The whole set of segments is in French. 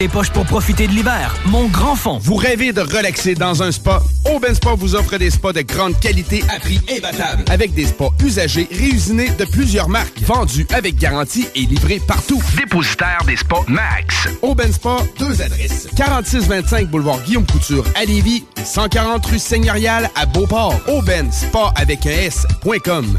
Les poches pour profiter de l'hiver. Mon grand fond. Vous rêvez de relaxer dans un spa? Aubin Spa vous offre des spas de grande qualité à prix imbattable. Avec des spas usagés réusinés de plusieurs marques. Vendus avec garantie et livrés partout. Dépositaire des spas Max. Aubin Spa, deux adresses. 4625 boulevard Guillaume Couture à Lévis et 140 rue Seigneurial à Beauport. Aubin Spa avec un S.com.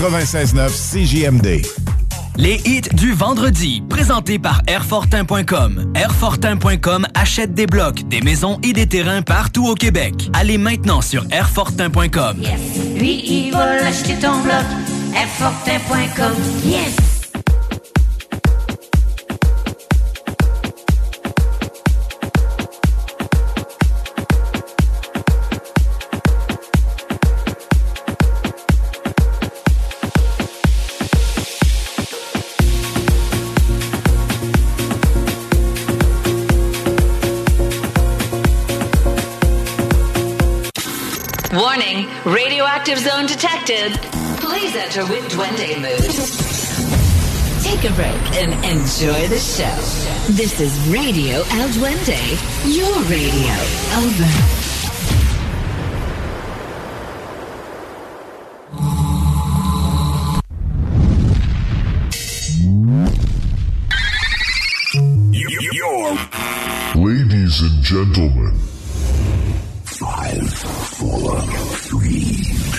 96.9 CJMD. Les hits du vendredi, présentés par Airfortin.com. Airfortin.com achète des blocs, des maisons et des terrains partout au Québec. Allez maintenant sur Airfortin.com. Lui, il va acheter ton bloc. Airfortin.com. Yes! Radioactive zone detected. Please enter with Duende mood. Take a break and enjoy the show. This is Radio El Duende, your radio. Over. Ladies and gentlemen, Five, four.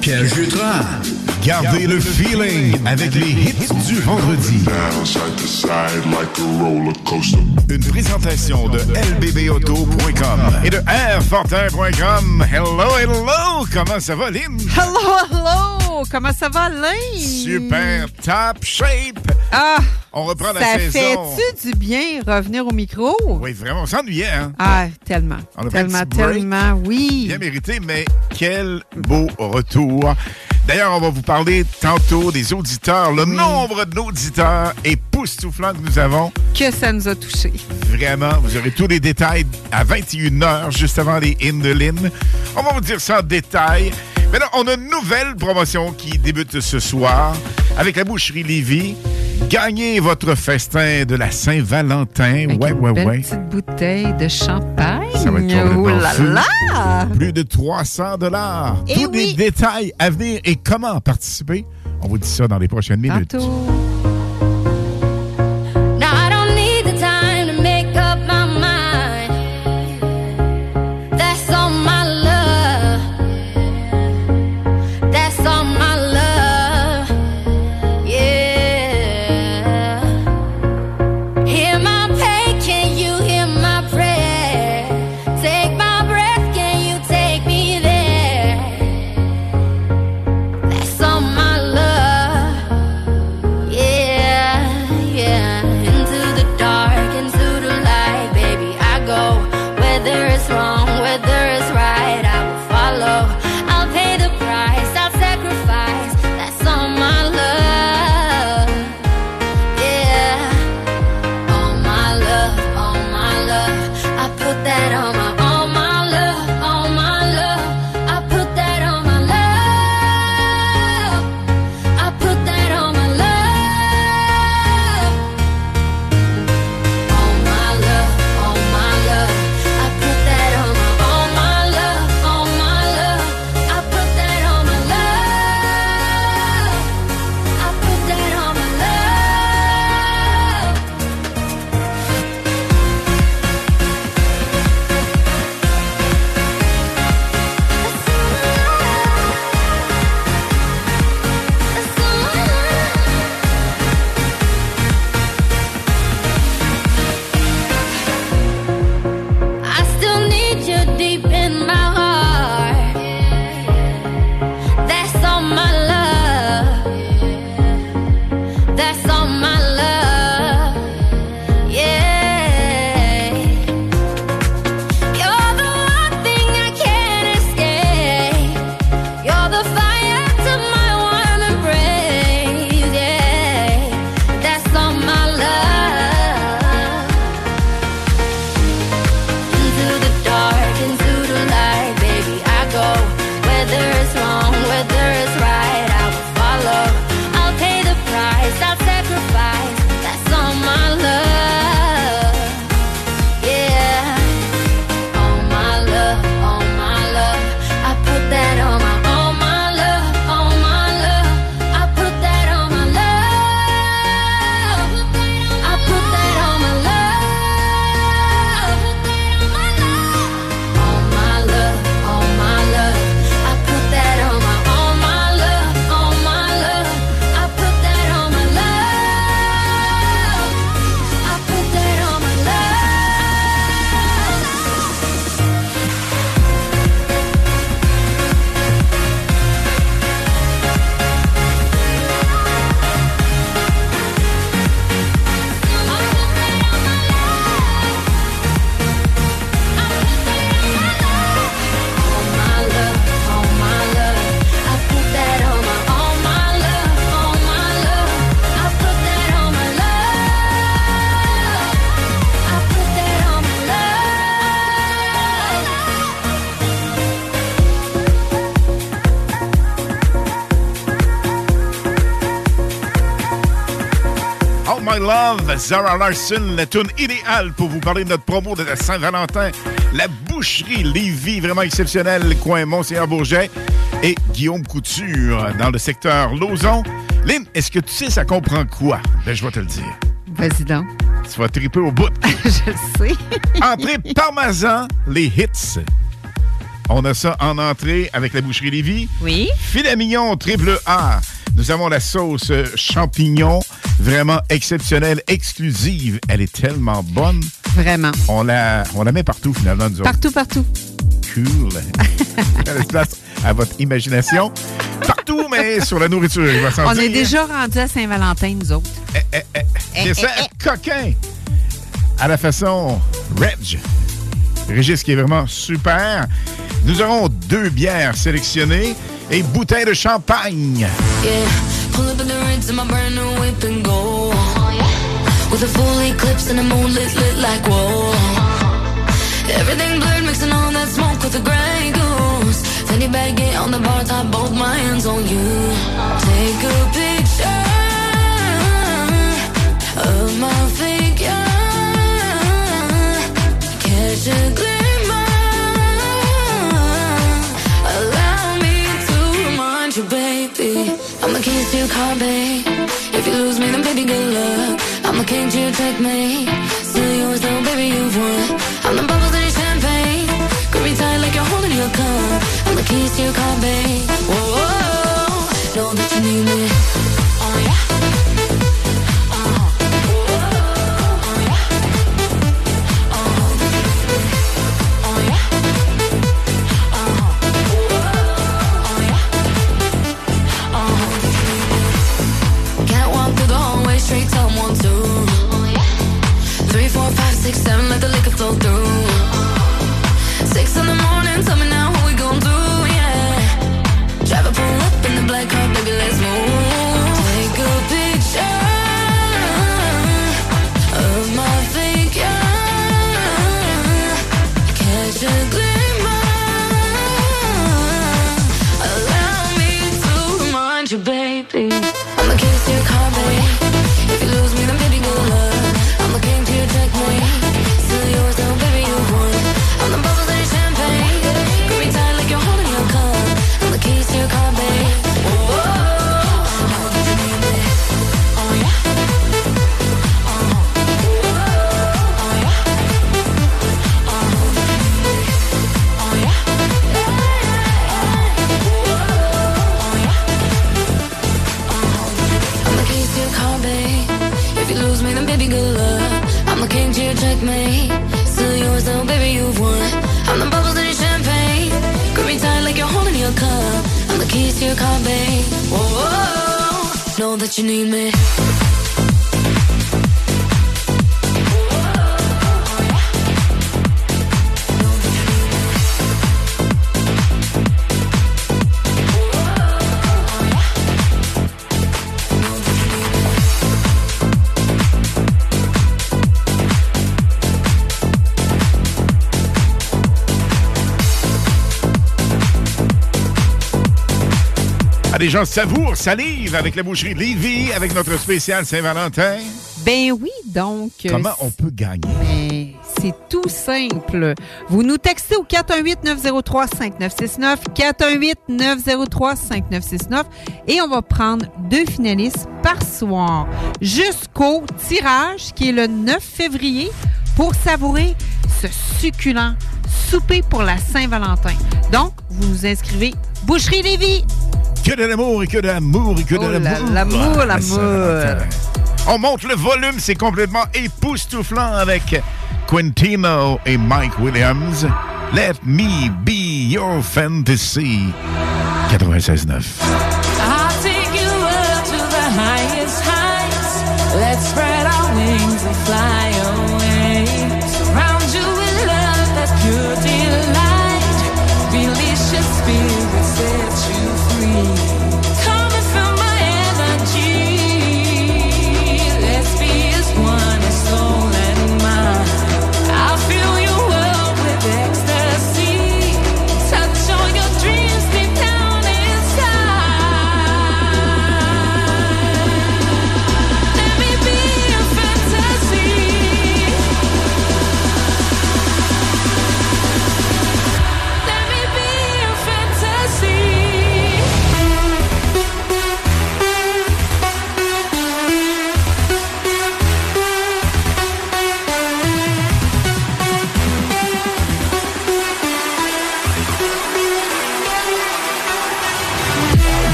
Pierre Jutras. Gardez le feeling avec les hits du vendredi. Down side to side like a roller coaster. Une présentation de lbbauto.com et de airfortin.com. Hello, hello! Comment ça va, Lynn? Hello, hello! Comment ça va, Lynn? Super top shape! Ah! On reprend la ça saison. fait-tu du bien revenir au micro? Oui, vraiment, on s'ennuyait, hein? Ah, tellement. On a tellement, tellement, oui. Bien mérité, mais quel beau retour. D'ailleurs, on va vous parler tantôt des auditeurs, le nombre d'auditeurs époustouflant que nous avons. Que ça nous a touchés. Vraiment, vous aurez tous les détails à 21h, juste avant les in de Lynn. On va vous dire ça en détail. Mais là, on a une nouvelle promotion qui débute ce soir avec la boucherie Lévis. Gagnez votre festin de la Saint-Valentin. Ouais, ouais, Belle ouais. petite bouteille de champagne. Ça va être complètement Oh là fou. là! Plus de 300 dollars. Eh Tous les oui. détails à venir et comment participer. On vous dit ça dans les prochaines minutes. Tantôt. Love, Zara Larson, la tune idéale pour vous parler de notre promo de la Saint-Valentin. La boucherie Lévis, vraiment exceptionnelle, coin Mont-Seigneur-Bourget. Et Guillaume Couture, dans le secteur Lauson. Lynn, est-ce que tu sais ça comprend quoi? Ben, je vais te le dire. Vas-y donc. Tu vas triper au bout. je le sais. Entrée parmesan, les hits. On a ça en entrée avec la boucherie Lévis. Oui. Filet mignon triple A. Nous avons la sauce champignon, vraiment exceptionnelle, exclusive. Elle est tellement bonne. Vraiment. On la, on la met partout, finalement, nous autres. Partout, partout. Cool. Elle laisse place à votre imagination. Partout, mais sur la nourriture, il va s'en On dire. est déjà rendu à Saint-Valentin, nous autres. C'est ça, coquin. À la façon Reg. Régis qui est vraiment super. Nous aurons deux bières sélectionnées et bouteille de champagne. Yeah, luck. I'm take me? Still yours, though, baby, you've won. I'm the bubbles in your champagne. Grip me tight like you're holding your cup. I'm the keys to your car, babe. I'm the keys to your car, babe. Whoa, whoa, know that you need me. Des gens savourent, salivent avec la boucherie de Lévis, avec notre spécial Saint-Valentin. Ben oui, donc. euh, Comment on peut gagner? Ben, c'est tout simple. Vous nous textez au 418-903-5969, 418-903-5969 et on va prendre deux finalistes par soir jusqu'au tirage qui est le 9 février pour savourer ce succulent souper pour la Saint-Valentin. Donc, vous nous inscrivez Boucherie Lévis. Que de l'amour et que de l'amour et que de Oh l'amour. l'amour, Ah, l'amour. On monte le volume, c'est complètement époustouflant avec Quintino et Mike Williams. Let me be your fantasy. 96.9. I'll take you up to the highest heights. Let's spread our wings and fly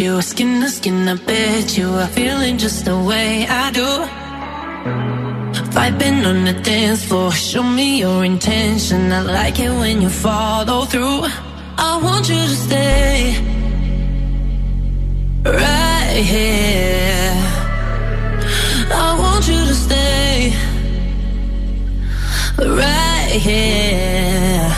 you. Skin to skin, I bet you are feeling just the way I do. Vibing on the dance floor, show me your intention. I like it when you follow through. I want you to stay right here. I want you to stay right here.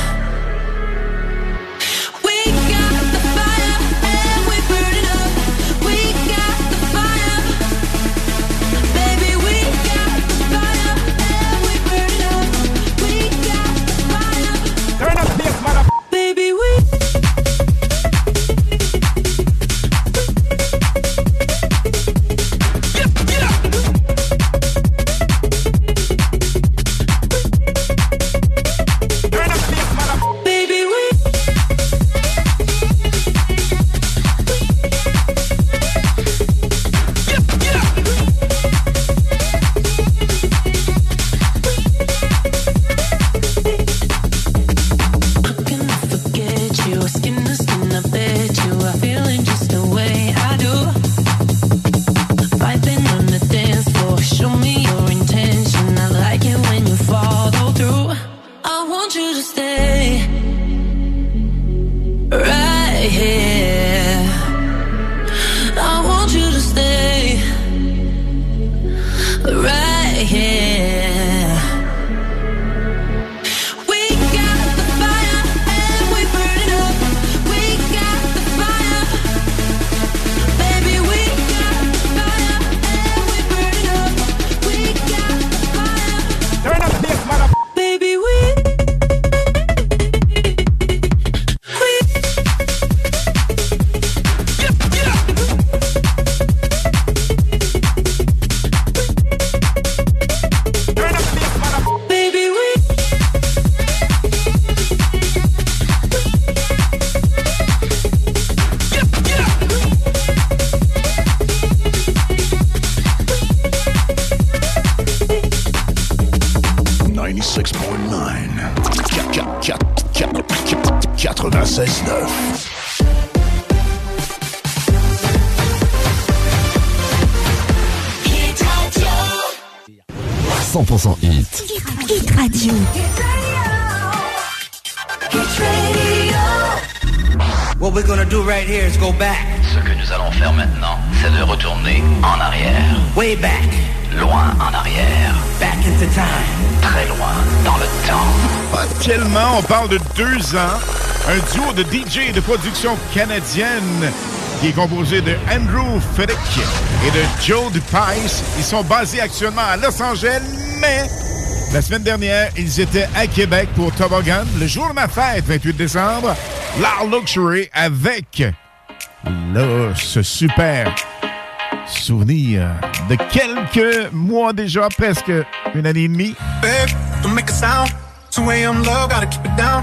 Deux ans. Un duo de DJ de production canadienne qui est composé de Andrew Fedek et de Joe DePice. Ils sont basés actuellement à Los Angeles, mais la semaine dernière, ils étaient à Québec pour Toboggan. Le jour de ma fête, 28 décembre, l'Art Luxury avec là, ce super souvenir de quelques mois déjà, presque une année et demie. Babe, don't make a sound. 2 a.m. love, gotta keep it down.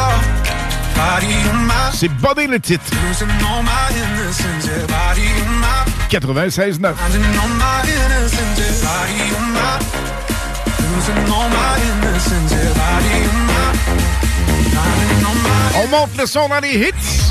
C'est body le titre. 96.9. On monte le son dans les hits.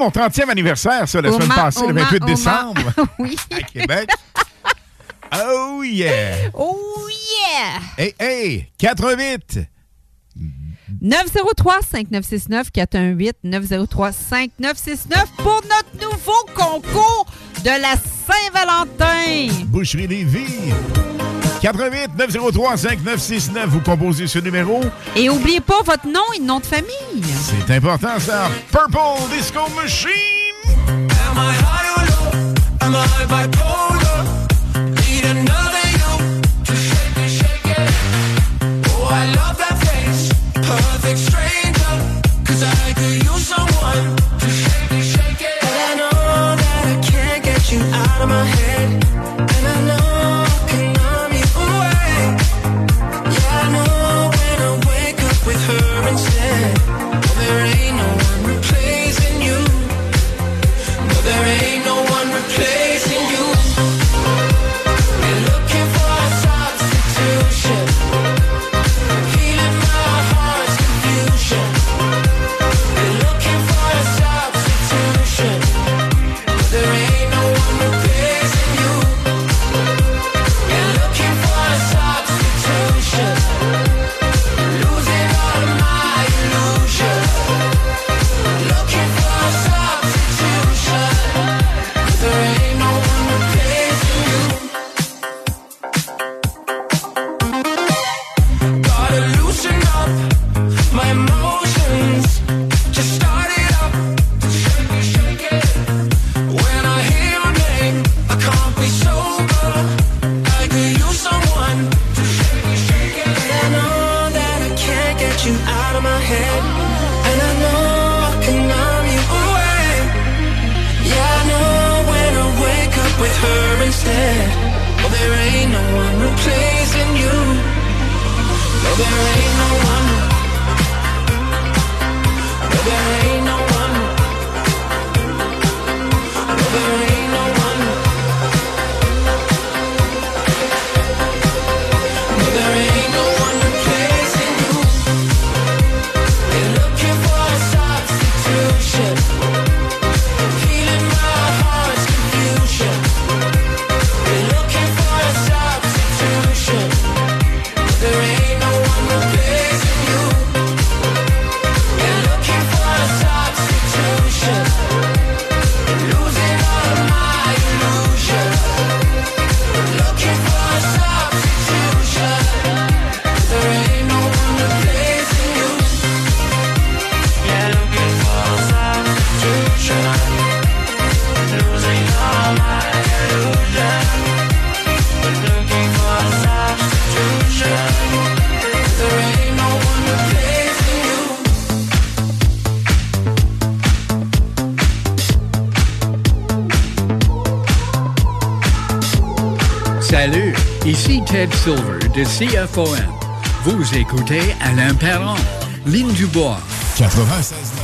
mon 30e anniversaire, ça, la semaine passée, le 28 décembre. oui. À Québec. Oh yeah! Oh yeah! Hey, hey! 88! 903-5969-418-903-5969 pour notre nouveau concours de la Saint-Valentin. Boucherie des vies! 88 903 5969, vous composez ce numéro. Et n'oubliez pas votre nom et nom de famille. C'est important ça. Purple Disco Machine. Am I high or low? Am I bipolar? Ted Silver de CFOM. Vous écoutez Alain Perron, Lynn Dubois. 96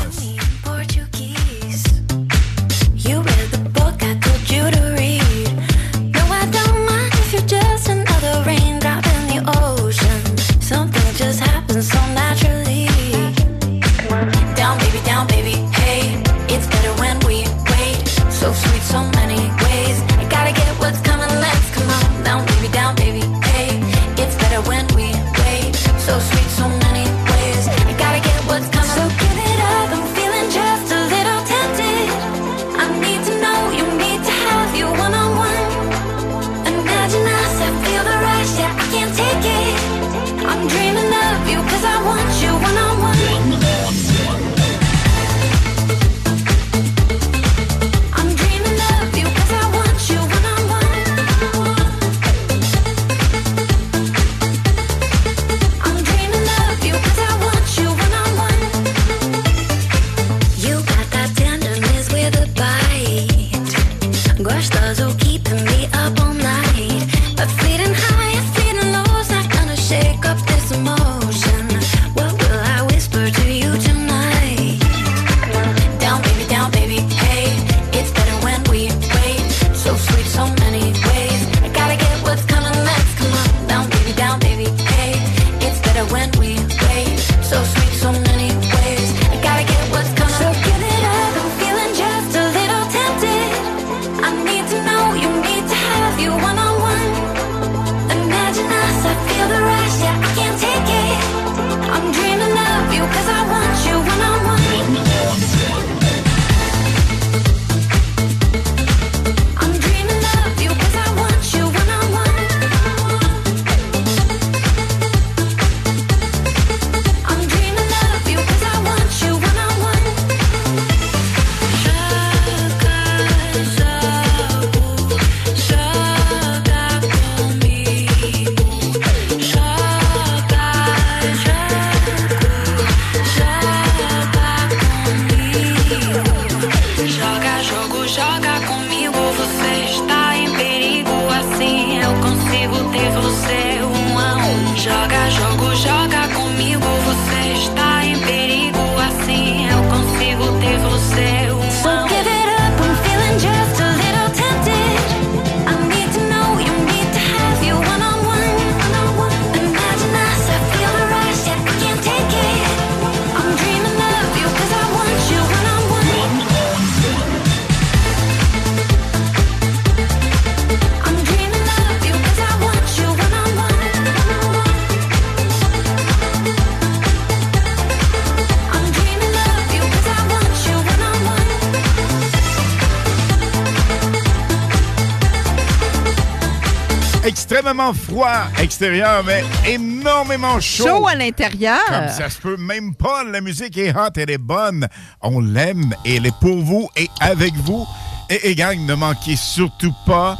énormément froid extérieur, mais énormément chaud. Chaud à l'intérieur. Ça se peut même pas. La musique est hot, elle est bonne. On l'aime et elle est pour vous et avec vous. Et, gang, ne manquez surtout pas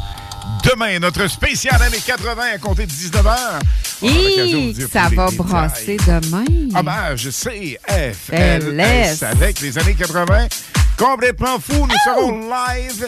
demain notre spécial années 80 à compter de 19h. Ça va brasser demain. Hommage CFLS avec les années 80. Complètement fou, nous serons live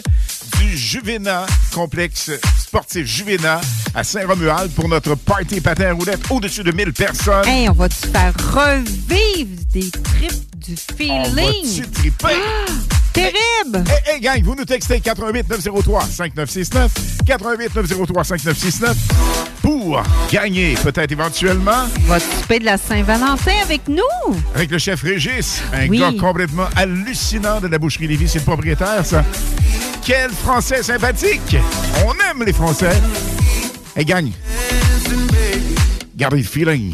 du Juvena, complexe sportif Juvena à Saint-Romuald pour notre party patin roulette au-dessus de 1000 personnes. Hey, on va-tu faire revivre des trips du feeling? On triper? Ah! Terrible! Hey, hey, gang, vous nous textez 88 903 5969 88 903 5969 pour gagner peut-être éventuellement. Votre souper de la Saint-Valentin avec nous? Avec le chef Régis, un gars complètement hallucinant de la boucherie Lévis, c'est le propriétaire, ça. Quel Français sympathique! On aime les Français! Hey, gang. Got me feeling.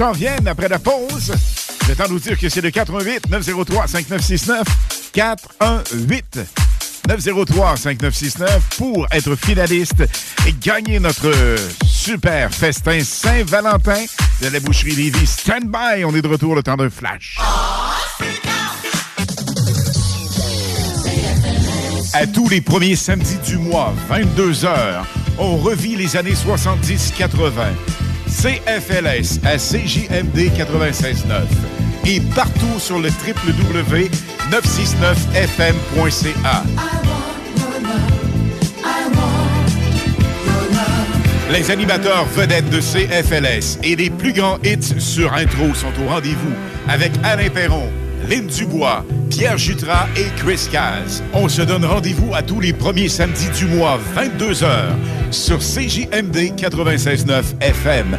S'en viennent après la pause. Le temps de nous dire que c'est le 88 903 5969 418 903 5969 pour être finaliste et gagner notre super festin Saint-Valentin de la boucherie Lévis. Stand by, on est de retour le temps d'un flash. À tous les premiers samedis du mois, 22h, on revit les années 70-80. CFLS à CJMD 96.9 et partout sur le www.969fm.ca. Les animateurs vedettes de CFLS et les plus grands hits sur intro sont au rendez-vous avec Alain Perron, Lynn Dubois, Pierre Jutras et Chris Caz. On se donne rendez-vous à tous les premiers samedis du mois, 22h, sur CJMD 96.9 FM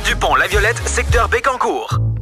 du pont La Violette, secteur Bécancourt.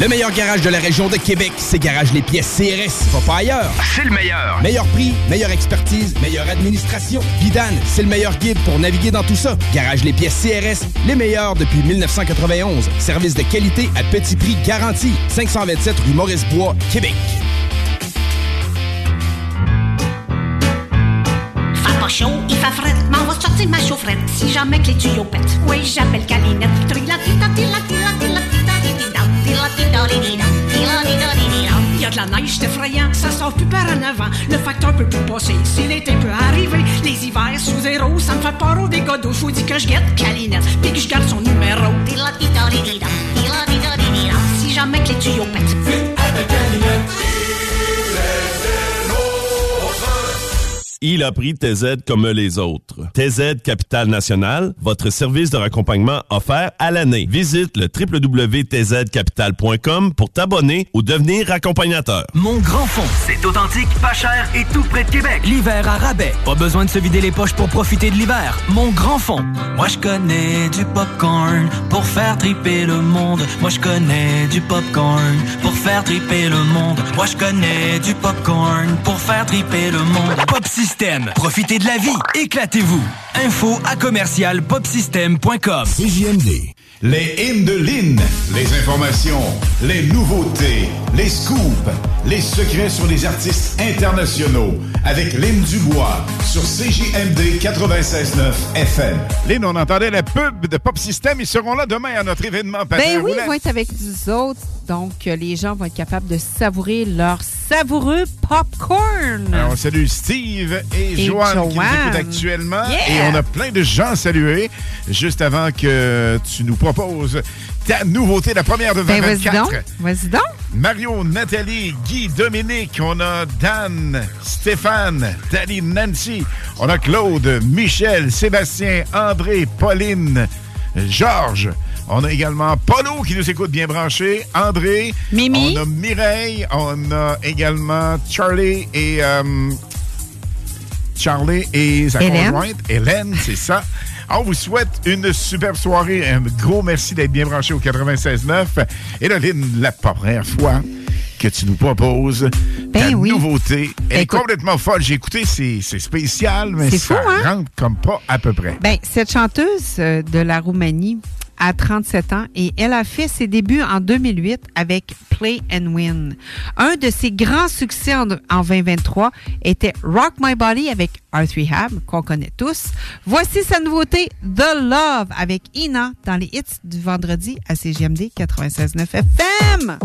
Le meilleur garage de la région de Québec, c'est Garage Les Pièces CRS. Va pas ailleurs. C'est le meilleur. Meilleur prix, meilleure expertise, meilleure administration. Vidane, c'est le meilleur guide pour naviguer dans tout ça. Garage Les Pièces CRS, les meilleurs depuis 1991. Service de qualité à petit prix garanti. 527 rue Maurice-Bois, Québec. Chaud, il fait fret, m'en va sortir ma chaufferette si jamais que les tuyaux pètent. Oui, j'appelle Calinette. Y a de la neige, c'est effrayant, ça sort plus par en avant. Le facteur peut plus passer, si l'été peut arriver. Les hivers sous zéro, ça me fait peur au dégâts d'eau. Faut dire que je guette Calinette, puis que je garde son numéro. Si jamais que les tuyaux pètent. Il a pris TZ comme les autres. TZ Capital National, votre service de raccompagnement offert à l'année. Visite le www.tzcapital.com pour t'abonner ou devenir accompagnateur. Mon grand fond, c'est authentique, pas cher et tout près de Québec. L'hiver à rabais. Pas besoin de se vider les poches pour profiter de l'hiver. Mon grand fond. Moi je connais du popcorn pour faire triper le monde. Moi je connais du popcorn pour faire triper le monde. Moi je connais du popcorn pour faire triper le monde. Pop Profitez de la vie. Éclatez-vous. Info à commercial popsystem.com. CJMD. Les hymnes de Lynn, les informations, les nouveautés, les scoops, les secrets sur les artistes internationaux avec Lynn Dubois sur CJMD 96.9 FM. Lynn, on entendait la pub de Pop System. Ils seront là demain à notre événement. Ben oui, ils vont être avec nous autres. Donc, euh, les gens vont être capables de savourer leur savoureux popcorn. Alors, on salue Steve et, Et Joanne, qui nous Joanne. écoutent actuellement. Yeah! Et on a plein de gens à saluer. Juste avant que tu nous proposes ta nouveauté, la première de Ben, vas-y 2024. donc. Vas-y donc. Mario, Nathalie, Guy, Dominique, on a Dan, Stéphane, Tali, Nancy, on a Claude, Michel, Sébastien, André, Pauline, Georges. On a également Polo qui nous écoute bien branché, André, Mimi. On a Mireille, on a également Charlie et euh, Charlie et sa Hélène. conjointe, Hélène, c'est ça. On vous souhaite une superbe soirée. Un gros merci d'être bien branché au 96.9. Et la première fois que tu nous proposes ben ta oui. nouveauté. Elle est complètement folle. J'ai écouté, c'est spécial, mais ça fou, rentre comme pas à peu près. Ben, cette chanteuse euh, de la Roumanie, à 37 ans et elle a fait ses débuts en 2008 avec Play and Win. Un de ses grands succès en, 2023 était Rock My Body avec R3hab qu'on connaît tous. Voici sa nouveauté The Love avec Ina dans les hits du vendredi à CGMD 96.9 FM.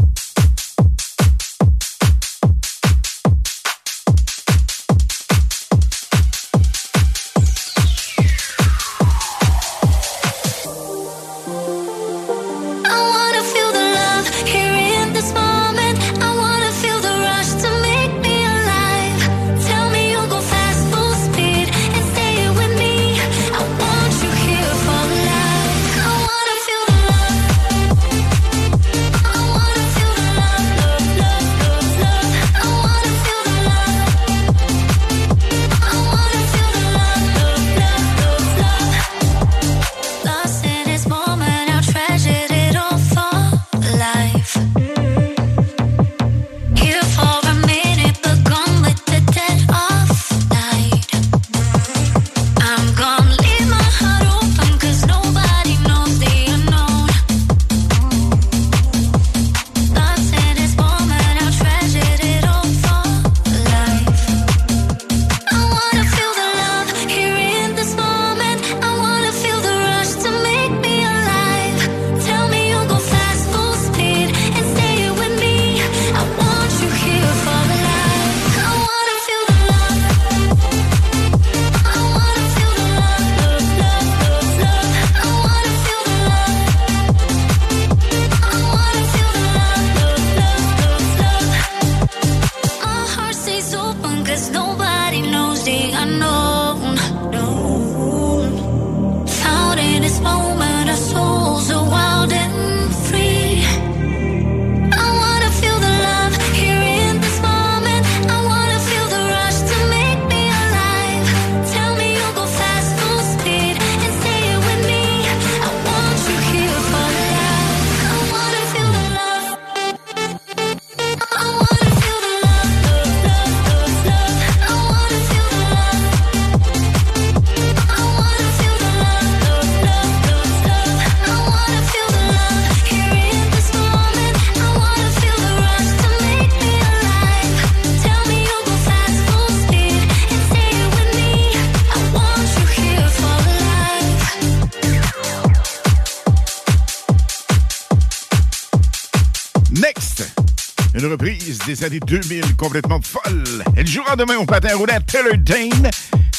des années 2000 complètement folle. Elle jouera demain au patin roulette Taylor Dane,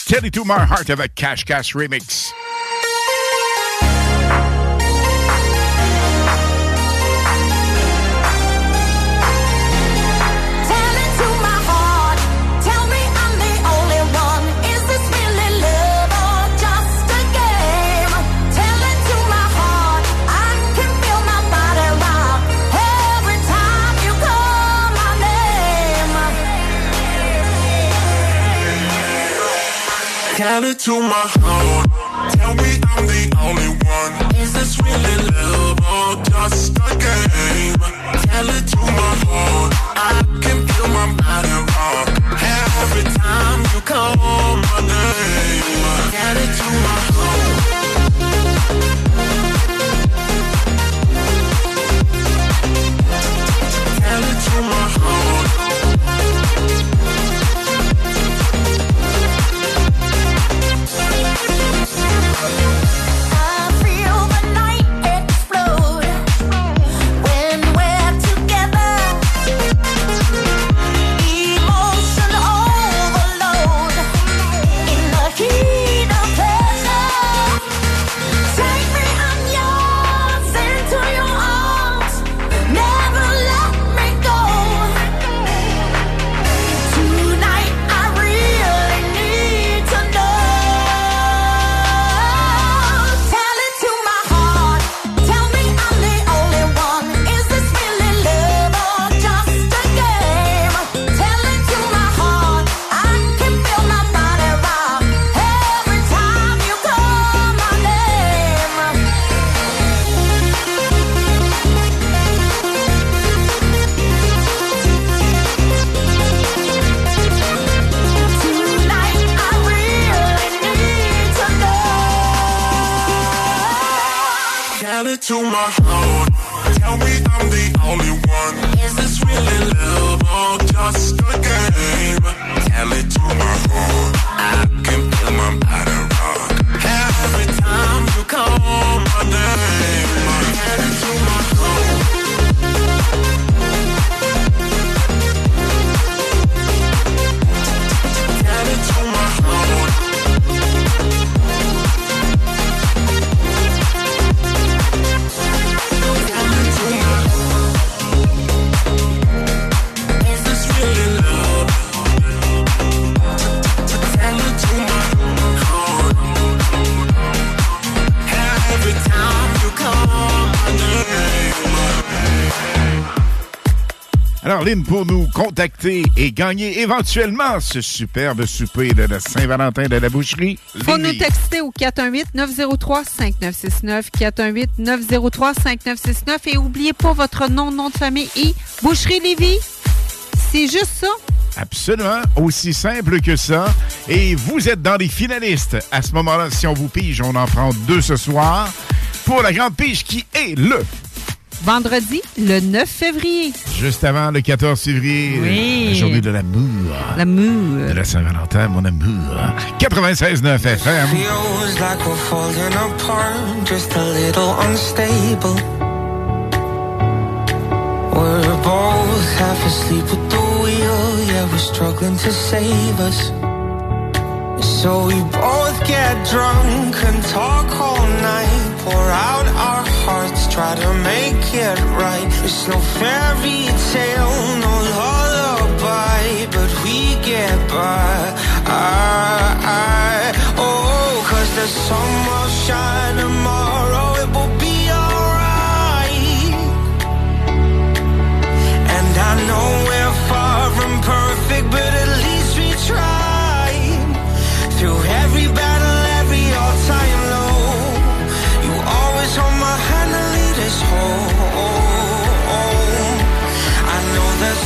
Tell It To My Heart avec Cash Cash Remix. Cali to my heart. Tell me I'm the only one. Is this really love or just a game? Cali to my heart. I Pour nous contacter et gagner éventuellement ce superbe souper de la Saint-Valentin de la boucherie, Faut Lévis. nous texter au 418-903-5969. 418-903-5969. Et oubliez pas votre nom, nom de famille et Boucherie Lévis. C'est juste ça. Absolument, aussi simple que ça. Et vous êtes dans les finalistes. À ce moment-là, si on vous pige, on en prend deux ce soir pour la grande pige qui est le Vendredi, le 9 février. Juste avant le 14 février, Oui. la journée de l'amour. L'amour. De la Saint-Valentin, mon amour. 96.9 FM. Feels like we're falling apart, just a little unstable. We're both half asleep at the wheel, yeah, we're struggling to save us. So we both get drunk and talk all night, pour out our hearts, try to make it right. It's no fairy tale, no lullaby, but we get by. I, I, oh, cause the sun will shine tomorrow, it will be alright. And I know we're far from perfect, but at least we tried. Through every battle,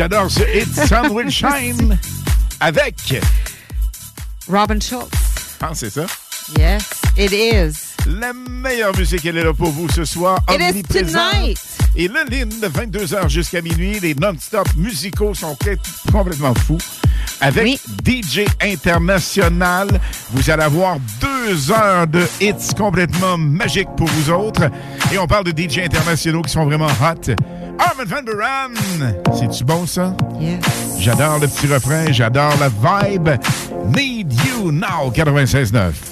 J'adore ce hit Sun Will Shine avec. Robin Schultz. Ah, c'est ça? Yes, it is. La meilleure musique, elle est là pour vous ce soir. It is tonight. Et le ligne de 22h jusqu'à minuit, les non-stop musicaux sont complètement fous. Avec DJ International, vous allez avoir deux heures de hits complètement magiques pour vous autres. Et on parle de DJ internationaux qui sont vraiment hot. Armin Van Buren! C'est-tu bon, ça? Yes. J'adore le petit refrain, j'adore la vibe. Need You Now, 96.9.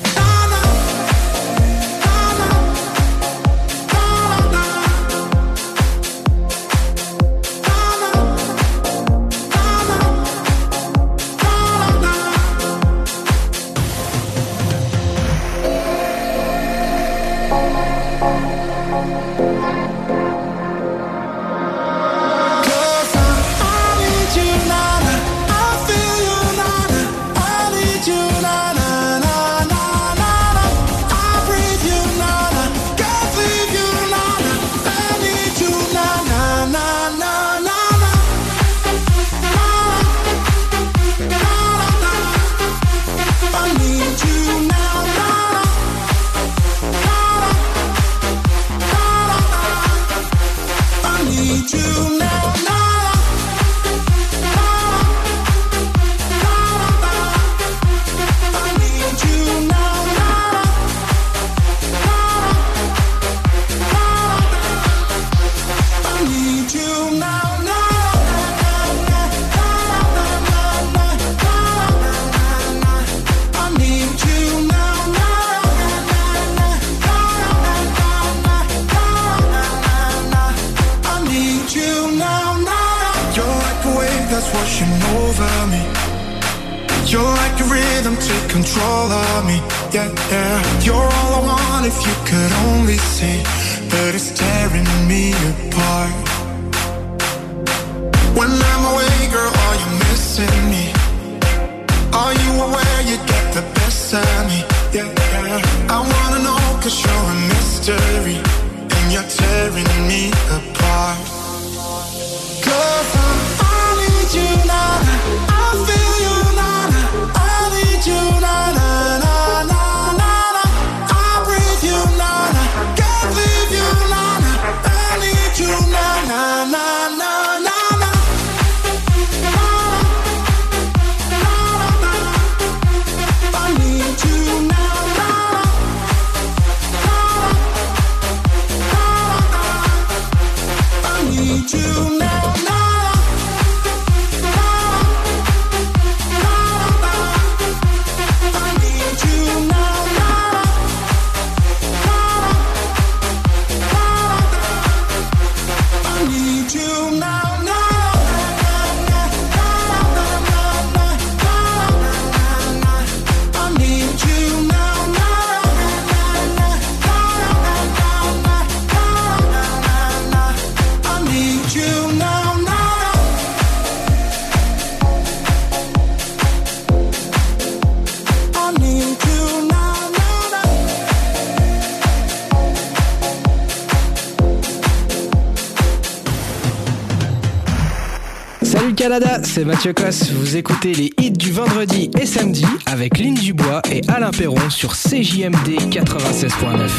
C'est Mathieu Cosse. Vous écoutez les hits du vendredi et samedi avec Lynn Dubois et Alain Perron sur CJMD 96.9.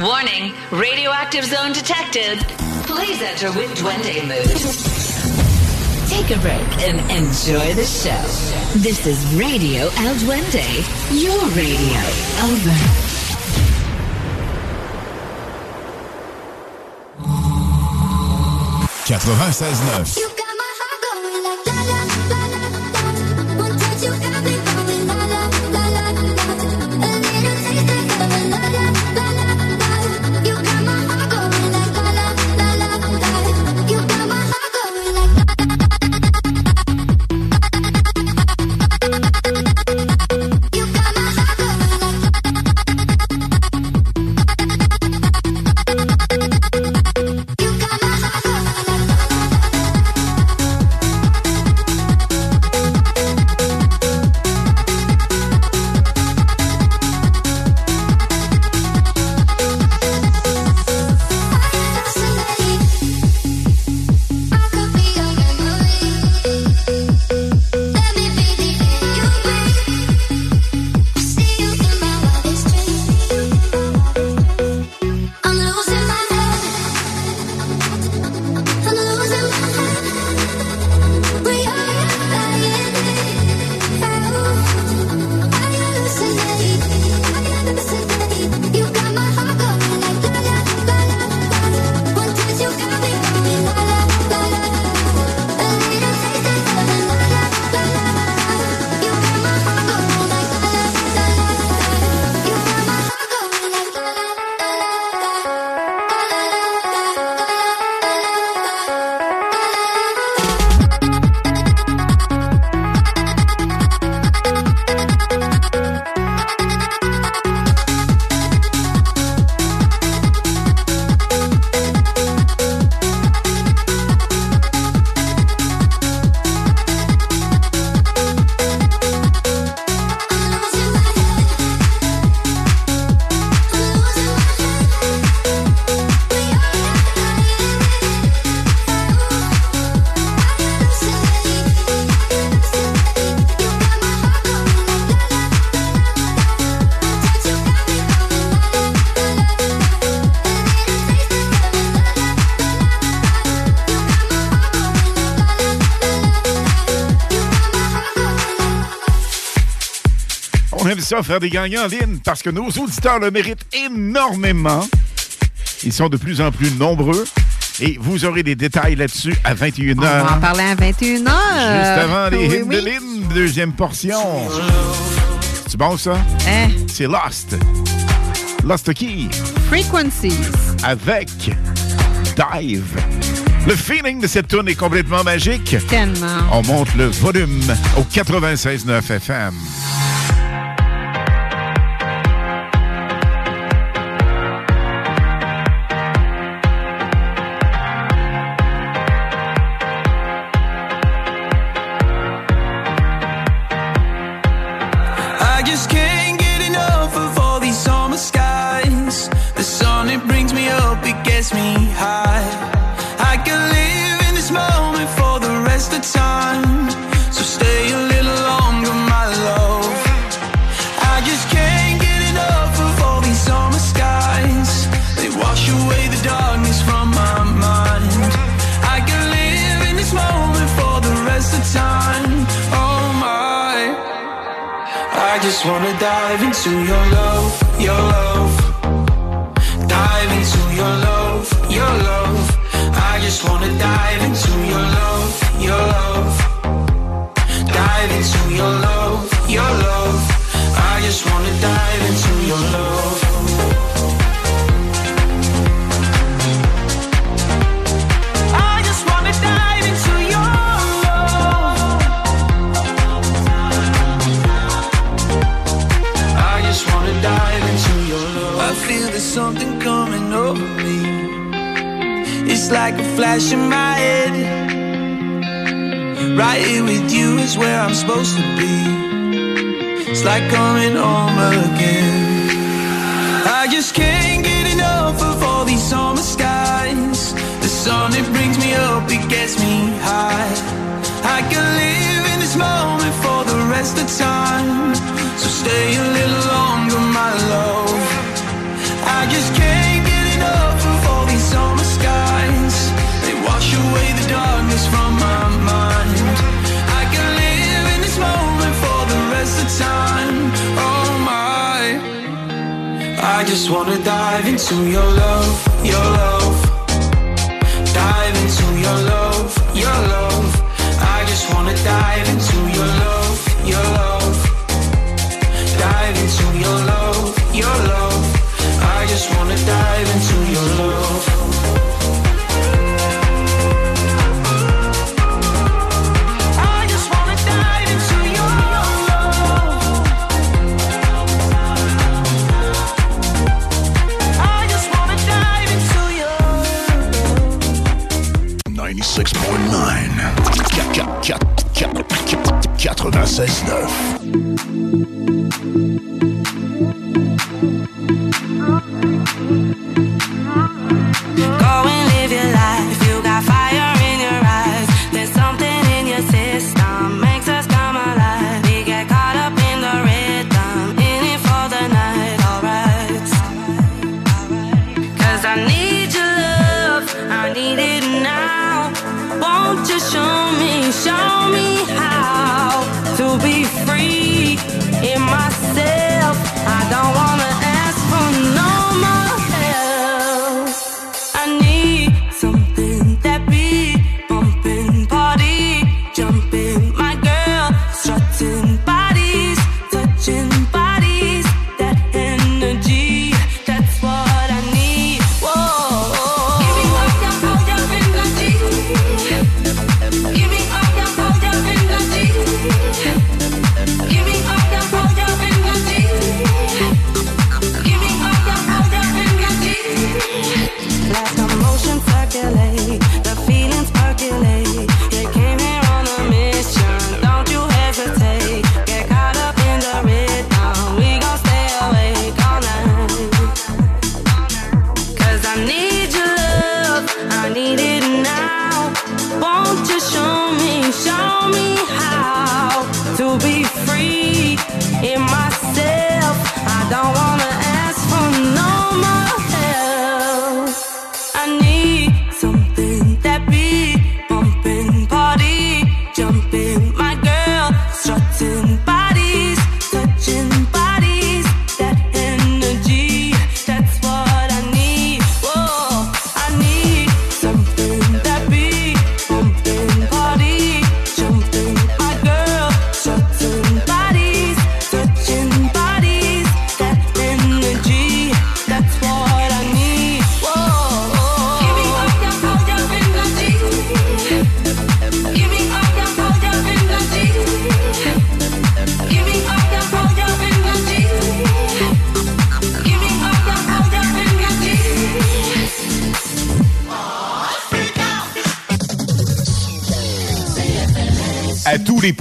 Warning, radioactive zone detected. Please enter with Duende mood. Take a break and enjoy the show. This is Radio El Duende, your radio. Over. 96.9. faire des gagnants en ligne parce que nos auditeurs le méritent énormément. Ils sont de plus en plus nombreux. Et vous aurez des détails là-dessus à 21h. On va en parler à 21h. Juste avant les oui, hits de Lynn, deuxième portion. C'est bon, ça? Hein? C'est Lost. Lost Key. Frequencies. Avec Dive. Le feeling de cette tune est complètement magique. Tellement. On monte le volume au 96.9 FM.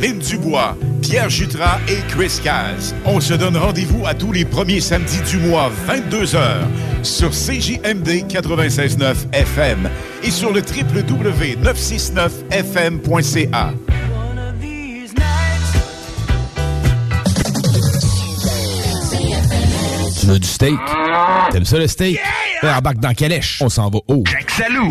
Lynn Dubois, Pierre Jutras et Chris Caz. On se donne rendez-vous à tous les premiers samedis du mois, 22h, sur CJMD 96.9 FM et sur le www.969fm.ca. Tu veux du steak? T'aimes ça le steak? Yeah! Embarque dans Calèche. On s'en va haut. Salou!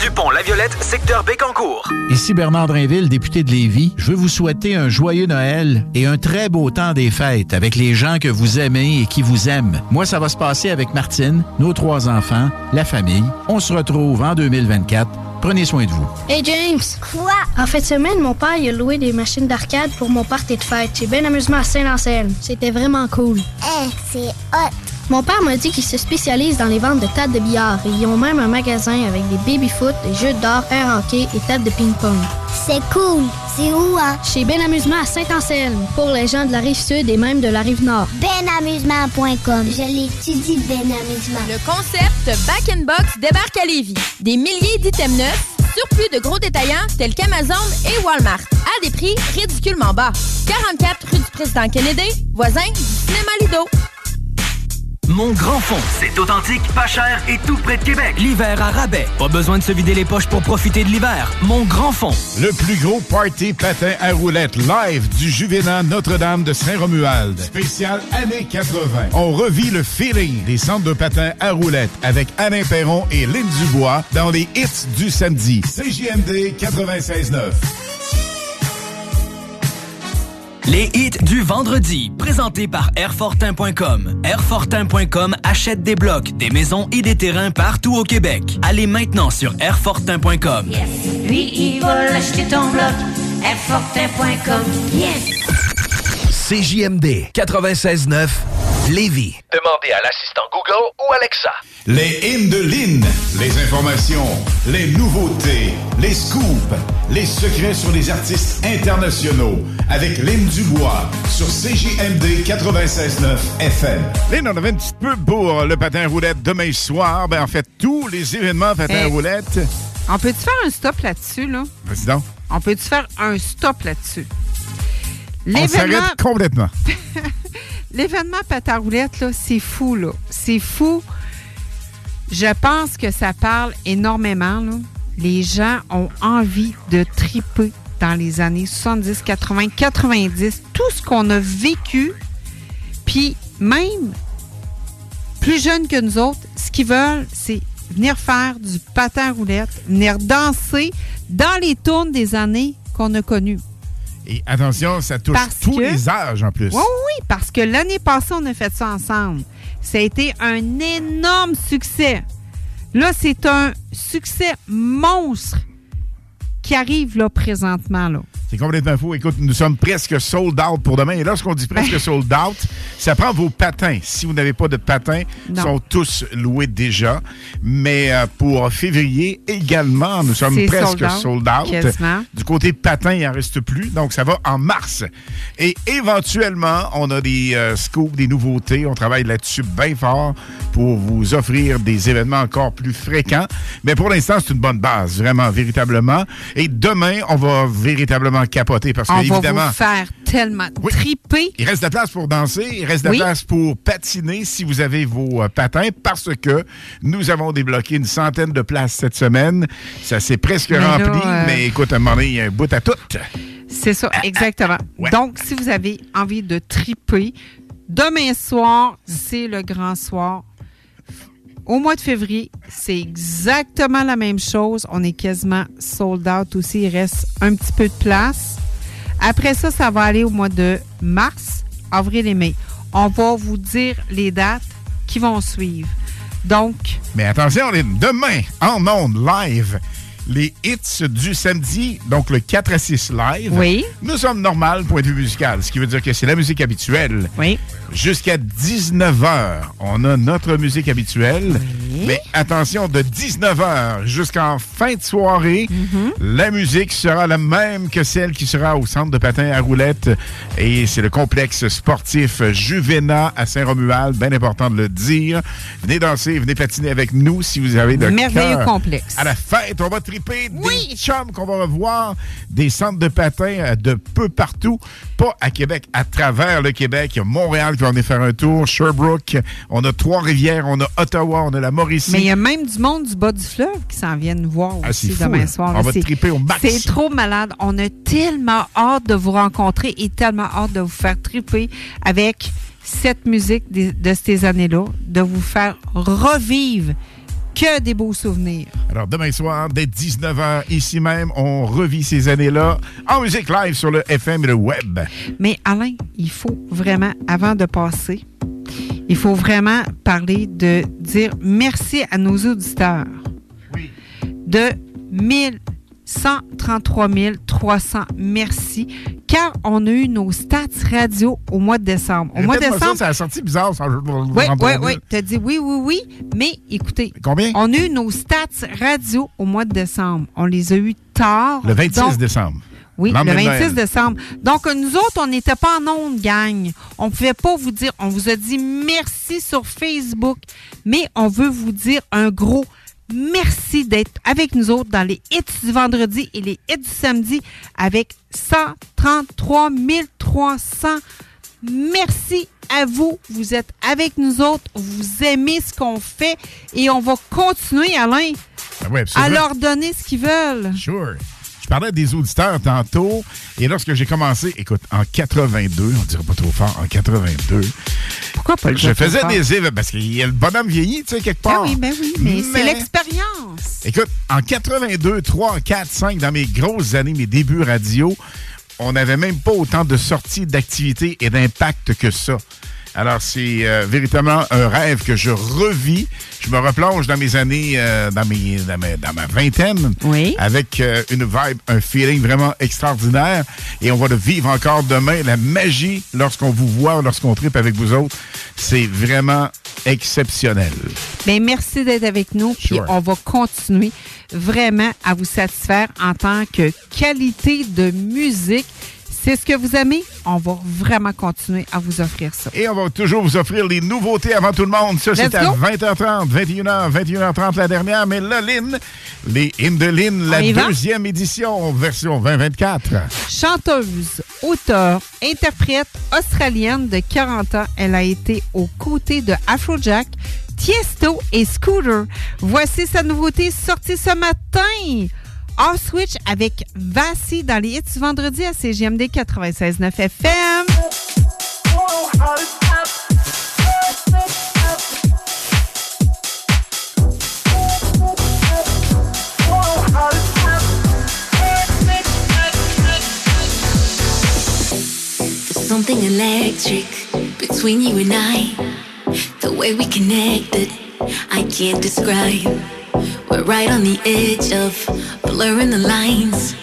du pont La Violette, secteur Bécancourt. Ici Bernard Drinville, député de Lévis. Je veux vous souhaiter un joyeux Noël et un très beau temps des fêtes avec les gens que vous aimez et qui vous aiment. Moi, ça va se passer avec Martine, nos trois enfants, la famille. On se retrouve en 2024. Prenez soin de vous. Hey James! Quoi? En fin de semaine, mon père il a loué des machines d'arcade pour mon party de fête. J'ai bien amusement à Saint-Anselme. C'était vraiment cool. Eh, c'est hot! Mon père m'a dit qu'il se spécialise dans les ventes de tables de billard et ils ont même un magasin avec des baby-foot, des jeux d'or, air hockey et tables de ping-pong. C'est cool! C'est où, hein? Chez Ben Amusement à Saint-Anselme, pour les gens de la rive sud et même de la rive nord. Benamusement.com. Je l'étudie, Ben Amusement. Le concept Back in Box débarque à Lévis. Des milliers d'items neufs, surplus de gros détaillants tels qu'Amazon et Walmart, à des prix ridiculement bas. 44 rue du Président Kennedy, voisin du cinéma Lido. Mon Grand Fond, c'est authentique, pas cher et tout près de Québec. L'hiver à rabais. Pas besoin de se vider les poches pour profiter de l'hiver. Mon Grand Fond. Le plus gros party patin à roulettes live du Juvénat Notre-Dame de Saint-Romuald. Spécial années 80. On revit le feeling des centres de patins à roulettes avec Alain Perron et Lynn Dubois dans les hits du samedi. CJMD 96.9. Les hits du vendredi, présentés par Airfortin.com. Airfortin.com achète des blocs, des maisons et des terrains partout au Québec. Allez maintenant sur Airfortin.com. Lui, il va acheter ton bloc. Airfortin.com. Yes! CJMD 96.9 Lévis. Demandez à l'assistant Google ou Alexa. Les hymnes de Lynn, les informations, les nouveautés, les scoops, les secrets sur les artistes internationaux avec Lynn Dubois sur CJMD 96.9 FM. Lynn, on avait un petit peu pour le patin roulette demain soir. Ben, en fait, tous les événements patin Hey. roulette. On peut-tu faire un stop là-dessus, là? Vas-y donc. On peut-tu faire un stop là-dessus? On s'arrête complètement. L'événement patin à roulette, là, c'est fou, là. C'est fou. Je pense que ça parle énormément, là. Les gens ont envie de triper dans les années 70, 80, 90, tout ce qu'on a vécu. Puis même plus jeunes que nous autres, ce qu'ils veulent, c'est venir faire du patin roulette, venir danser dans les tournes des années qu'on a connues. Et attention, ça touche Parce tous que- les âges en plus. Oui, oui, parce que l'année passée, on a fait ça ensemble. Ça a été un énorme succès. Là, c'est un succès monstre qui arrive là présentement. Là. C'est complètement fou. Écoute, nous sommes presque sold out pour demain. Et lorsqu'on dit presque sold out, ça prend vos patins. Si vous n'avez pas de patins, ils sont tous loués déjà. Mais euh, pour février également, nous sommes presque sold out, sold out. quasiment. Du côté patin, il n'en reste plus. Donc, ça va en mars. Et éventuellement, on a des euh, scoops, des nouveautés. On travaille là-dessus bien fort pour vous offrir des événements encore plus fréquents. Mais pour l'instant, c'est une bonne base, vraiment, véritablement. Et demain, on va véritablement capoter parce que, On va vous faire tellement triper. il reste de la place pour danser, il reste de la Oui. place pour patiner si vous avez vos euh, patins parce que nous avons débloqué une centaine de places cette semaine. Ça s'est presque Mais là, rempli, euh, mais écoute, à un moment donné, il y a un bout à tout. C'est ça, exactement. Donc, si vous avez envie de triper, demain soir, c'est le grand soir. Au mois de février, c'est exactement la même chose. On est quasiment sold out aussi. Il reste un petit peu de place. Après ça, ça va aller au mois de mars, avril et mai. On va vous dire les dates qui vont suivre. Donc, Mais attention, demain, en ondes, live, les hits du samedi, donc le 4 à 6 live. Oui. Nous sommes normal, point de vue musical, ce qui veut dire que c'est la musique habituelle. Oui. Jusqu'à 19h, on a notre musique habituelle. Mais attention, de 19h jusqu'en fin de soirée, Mm-hmm. la musique sera la même que celle qui sera au centre de patins à roulettes. Et c'est le complexe sportif Juvena à Saint-Romuald. Bien important de le dire. Venez danser, venez patiner avec nous si vous avez de Merveilleux cœur complexe. À la fête, on va triper des chums qu'on va revoir, des centres de patins euh, de peu partout. Pas à Québec, à travers le Québec. Il y a Montréal qui va venir faire un tour, Sherbrooke. On a Trois-Rivières, on a Ottawa, on a la Mauricie. mais il y a même du monde du bas du fleuve qui s'en viennent nous voir Ah, aussi fou, demain là. soir. On va triper au max. C'est trop malade. On a tellement hâte de vous rencontrer et tellement hâte de vous faire triper avec cette musique des- de ces années-là, de vous faire revivre que des beaux souvenirs. Alors, demain soir, dès 19h, ici même, on revit ces années-là en musique live sur le FM et le web. Mais Alain, il faut vraiment, avant de passer, il faut vraiment parler de dire merci à nos auditeurs. De 1133 300 merci, car on a eu nos stats radio au mois de décembre. Au mois de ça, décembre, ça a sorti bizarre. Ça, oui, oui, oui. Tu as dit oui, oui, oui. Mais écoutez. Combien? On a eu nos stats radio au mois de décembre. On les a eu tard. Le 26 Donc, décembre. oui, le de 26 Noël. décembre. Donc, nous autres, on n'était pas en onde, gang. On ne pouvait pas vous dire, on vous a dit merci sur Facebook, mais on veut vous dire un gros merci d'être avec nous autres dans les hits du vendredi et les hits du samedi avec 133 300. Merci à vous. Vous êtes avec nous autres. Vous aimez ce qu'on fait et on va continuer, Alain, Ah oui, à leur donner ce qu'ils veulent. Sure. Je parlais des auditeurs tantôt, et lorsque j'ai commencé, écoute, en 82, on dirait pas trop fort, en 82. Pourquoi pas le Je faisais fort? des éve parce qu'il y a le bonhomme vieilli, tu sais, quelque part. Ah oui, ben oui, mais, c'est l'expérience. Écoute, en 82, 3, 4, 5, dans mes grosses années, mes débuts radio, on n'avait même pas autant de sorties, d'activités et d'impact que ça. Alors, c'est euh, véritablement un rêve que je revis. Je me replonge dans mes années, euh, dans, mes, dans, ma, dans ma vingtaine, avec euh, une vibe, un feeling vraiment extraordinaire. Et on va le vivre encore demain. La magie, lorsqu'on vous voit, lorsqu'on tripe avec vous autres, c'est vraiment exceptionnel. Ben, merci d'être avec nous. Puis on va continuer vraiment à vous satisfaire en tant que qualité de musique. C'est ce que vous aimez. On va vraiment continuer à vous offrir ça. Et on va toujours vous offrir les nouveautés avant tout le monde. Ça, c'est à go. 20h30, 21h, 21h30 la dernière. Mais là, Lynn, les hymnes de Lynn, la va? deuxième édition, version 2024. Chanteuse, auteure, interprète australienne de 40 ans, elle a été aux côtés de Afrojack, Tiesto et Scooter. Voici sa nouveauté sortie ce matin. Off Switch avec Vassi dans les hits du vendredi à CGMD 96.9 FM. Something electric between you and I. The way we connected, I can't describe. We're right on the edge of blurring the lines.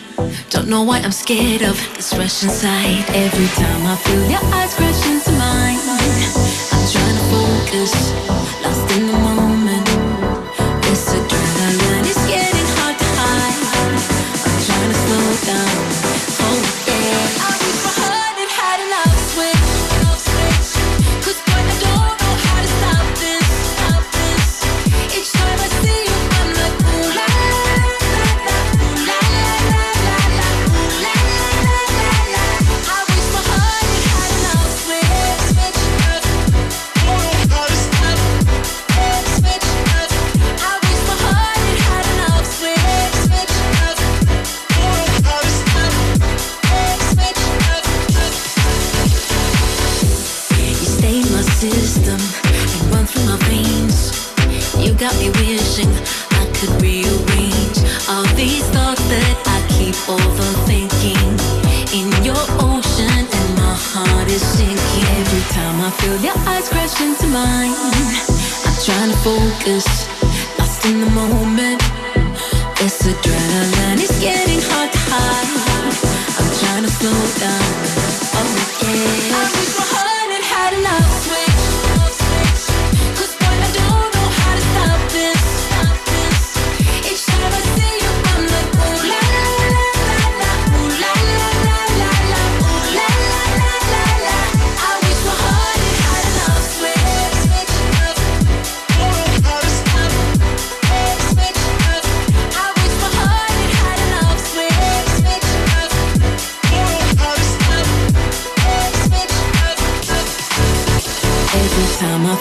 Don't know why I'm scared of this rush inside. Every time I feel your eyes crash into mine, I'm trying to focus, lost in the moment. Wishing I could rearrange all these thoughts that I keep overthinking. In your ocean, and my heart is sinking. Every time I feel your eyes crash into mine, I'm trying to focus, lost in the moment. This adrenaline is getting hard to hide. I'm trying to slow down. Oh yeah.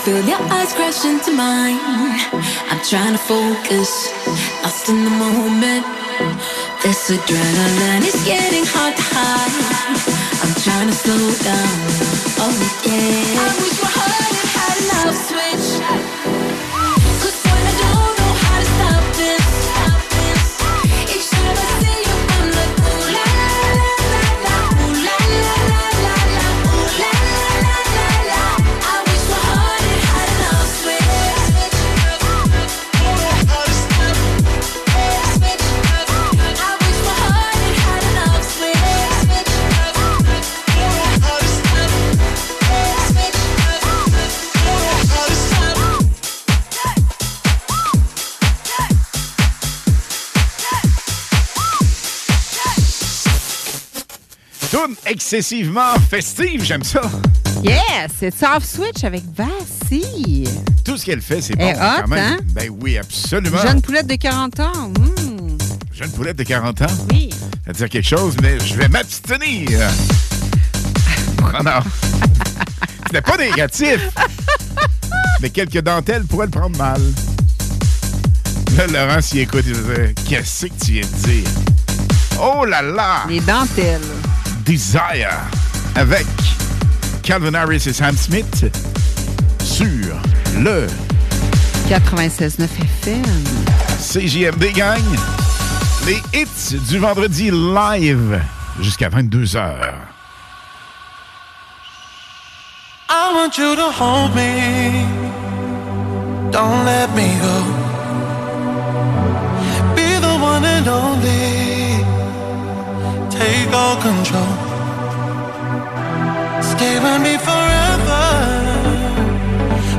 Feel your eyes crash into mine, I'm trying to focus, lost in the moment. This adrenaline is getting hard to hide. I'm trying to slow down. Oh yeah. I wish my heart had enough excessivement festive, j'aime ça. Yes, c'est Soft Switch avec Vassi. Tout ce qu'elle fait, c'est bon hot, quand même. hein? Ben oui, absolument. Jeune poulette de 40 ans. hmm. Jeune poulette de 40 ans? Oui. Ça veut dire quelque chose, mais je vais m'abstenir. Oh non. C'était pas négatif. mais quelques dentelles pourraient le prendre mal. Là, Laurent, s'il écoute, il Qu'est-ce que tu viens de dire? Oh là là Les dentelles. Desire avec Calvin Harris et Sam Smith sur le 96.9 FM. CJMD gagne les hits du vendredi live jusqu'à 22h. I want you to hold me. Don't let me go. Be the one and only. Take all control. Stay with me forever.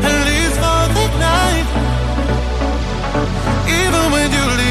At least for the night. Even when you leave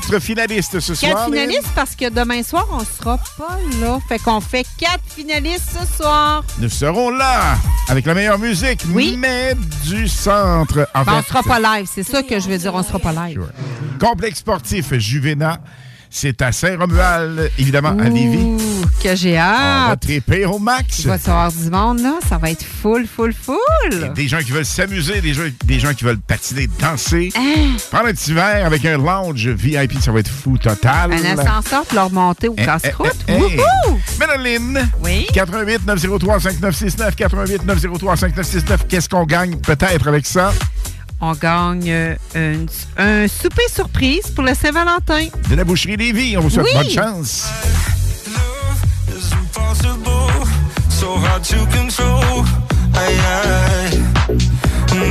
quatre finalistes ce Quatre soir. Lynn. finalistes parce que demain soir, on sera pas là. Fait qu'on fait quatre finalistes ce soir. Nous serons là avec la meilleure musique, mais du centre. En Ben, on sera pas live, c'est ça que je veux dire, on sera pas live. Complexe sportif Juvena. C'est à Saint-Romuald, évidemment, à Lévis. Ouh, que j'ai On va hâte. triper au max. Il va y avoir du monde, là. Ça va être full, full, full. Des gens qui veulent s'amuser, des gens, des gens qui veulent patiner, danser. Hein? Prendre un petit verre avec un lounge VIP, ça va être fou total. Un ascenseur pour leur monter au Eh, casse-croûte. eh, eh, eh. Wouhou! Mélaline. Oui? 88 903 5969 88 903 5969. Qu'est-ce qu'on gagne peut-être avec ça? On gagne euh, un, un souper surprise pour le Saint-Valentin. De la boucherie Lévis. On vous souhaite Oui. bonne chance. is impossible, so hard to control.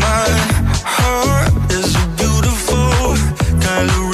My heart is a beautiful kind of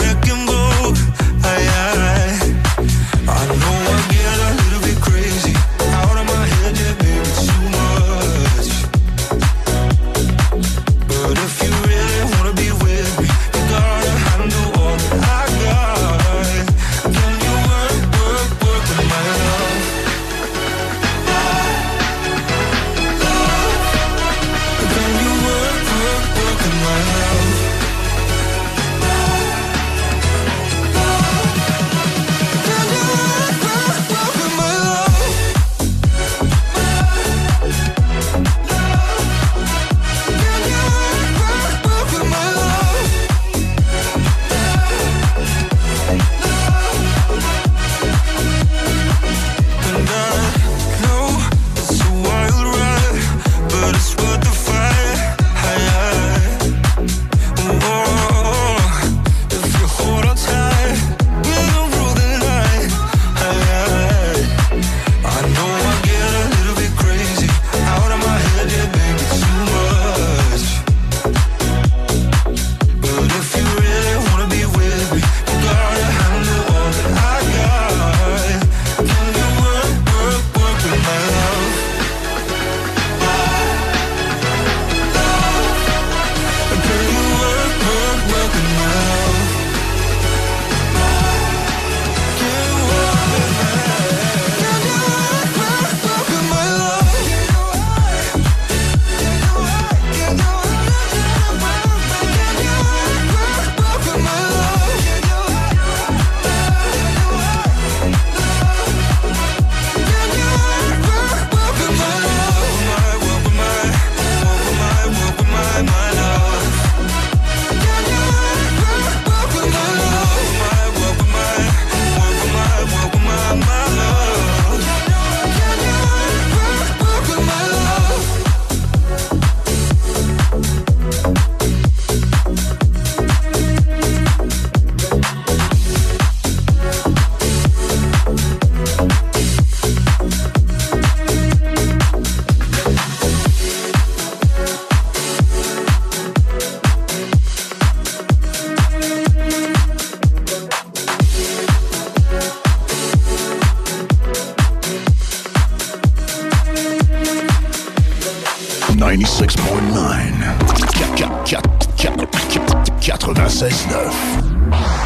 96.9.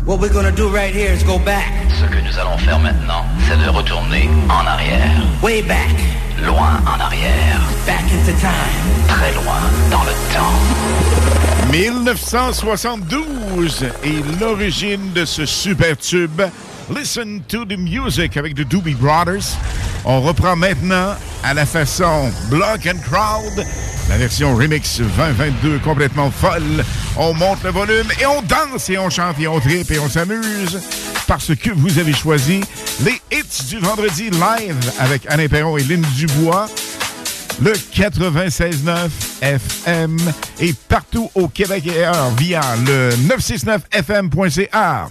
What we're gonna do right here is go back. Ce que nous allons faire maintenant, c'est de retourner en arrière. Way back. Loin en arrière. Back into time. Très loin dans le temps. 1972 est l'origine de ce super tube. Listen to the music avec The Doobie Brothers. On reprend maintenant à la façon Block and Crowd la version remix 2022 complètement folle. On monte le volume et on danse et on chante et on tripe et on s'amuse parce que vous avez choisi les hits du vendredi live avec Alain Perron et Lynn Dubois. Le 96.9 FM et partout au Québec et ailleurs via le 969fm.ca.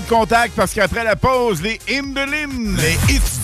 le contact parce qu'après la pause, les hymnes de. Les hits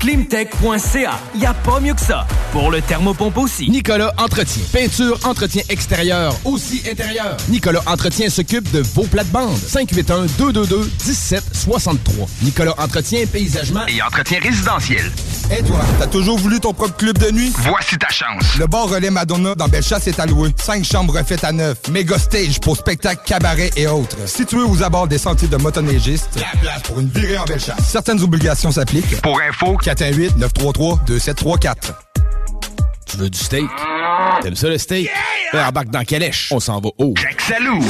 Climtech.ca. Y a pas mieux que ça. Pour le thermopompe aussi. Nicolas Entretien. Peinture, entretien extérieur, aussi intérieur. Nicolas Entretien s'occupe de vos plates-bandes. 581-222-1763. Nicolas Entretien, paysagement Et entretien résidentiel. Et toi, t'as toujours voulu ton propre club de nuit? Voici ta chance. Le bar Relais Madonna dans Bellechasse est alloué. Cinq chambres refaites à neuf. Méga stage pour spectacles, cabarets et autres. Situé aux abords des sentiers de motoneigistes. La place pour une virée en Bellechasse. Certaines obligations s'appliquent. Pour info, 418-933-2734. Tu veux du steak? T'aimes ça le steak? Yeah! Embarque dans Calèche. On s'en va haut. Jack Salou.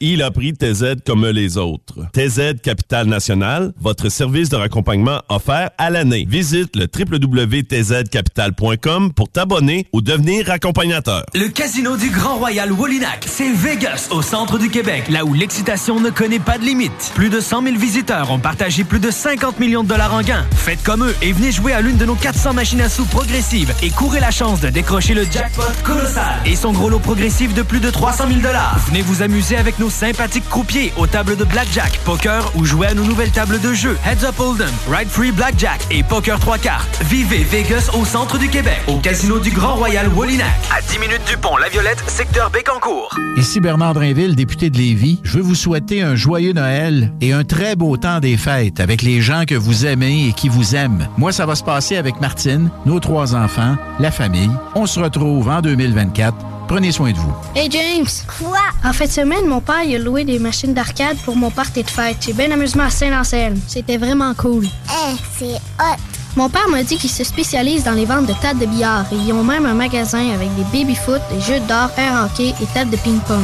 Il a pris TZ comme les autres. TZ Capital National, votre service de raccompagnement offert à l'année. Visite le www.tzcapital.com pour t'abonner ou devenir accompagnateur. Le casino du Grand Royal Wallinac, c'est Vegas, au centre du Québec, là où l'excitation ne connaît pas de limite. Plus de 100 000 visiteurs ont partagé plus de 50 millions de dollars en gains. Faites comme eux et venez jouer à l'une de nos 400 machines à sous progressives et courez la chance de décrocher le jackpot colossal et son gros lot progressif de plus de 300 000 dollars. Venez vous amuser avec sympathiques croupiers aux tables de blackjack, poker ou jouez à nos nouvelles tables de jeu? Heads Up Hold'em, Ride Free Blackjack et Poker 3 cartes. Vivez Vegas au centre du Québec, au casino du Grand Royal Wallinac. À 10 minutes du pont La Violette, secteur Bécancourt. Ici Bernard Drinville, député de Lévis. Je veux vous souhaiter un joyeux Noël et un très beau temps des fêtes avec les gens que vous aimez et qui vous aiment. Moi, ça va se passer avec Martine, nos trois enfants, la famille. On se retrouve en 2024. Prenez soin de vous. Hey James! Quoi? En fin de semaine, mon père il a loué des machines d'arcade pour mon party de fête. J'ai bien amusement à Saint-Anselme. C'était vraiment cool. Eh, c'est hot! Mon père m'a dit qu'ils se spécialisent dans les ventes de tables de billard et ils ont même un magasin avec des baby-foot, des jeux d'or, air hockey et tables de ping-pong.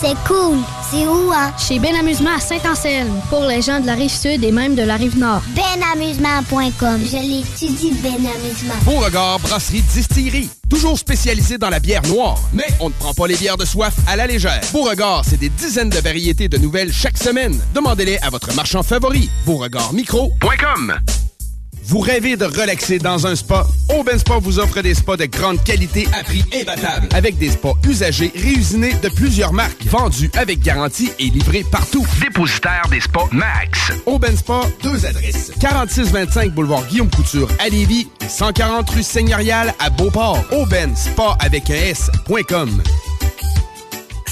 C'est cool. C'est où, hein? Chez Ben Amusement à Saint-Anselme, pour les gens de la rive sud et même de la rive nord. Benamusement.com. Je l'étudie, Ben Amusement. Beauregard Brasserie Distillerie. Toujours spécialisé dans la bière noire, mais on ne prend pas les bières de soif à la légère. Beauregard, c'est des dizaines de variétés de nouvelles chaque semaine. Demandez-les à votre marchand favori. Beauregardmicro.com vous rêvez de relaxer dans un spa? Aubin Spa vous offre des spas de grande qualité à prix imbattable. Avec des spas usagés réusinés de plusieurs marques, vendus avec garantie et livrés partout. Dépositaire des spas Max. Aubin Spa, deux adresses. 4625 boulevard Guillaume Couture à Lévis et 140 rue Seigneurial à Beauport. Aubin Spa avec un S.com.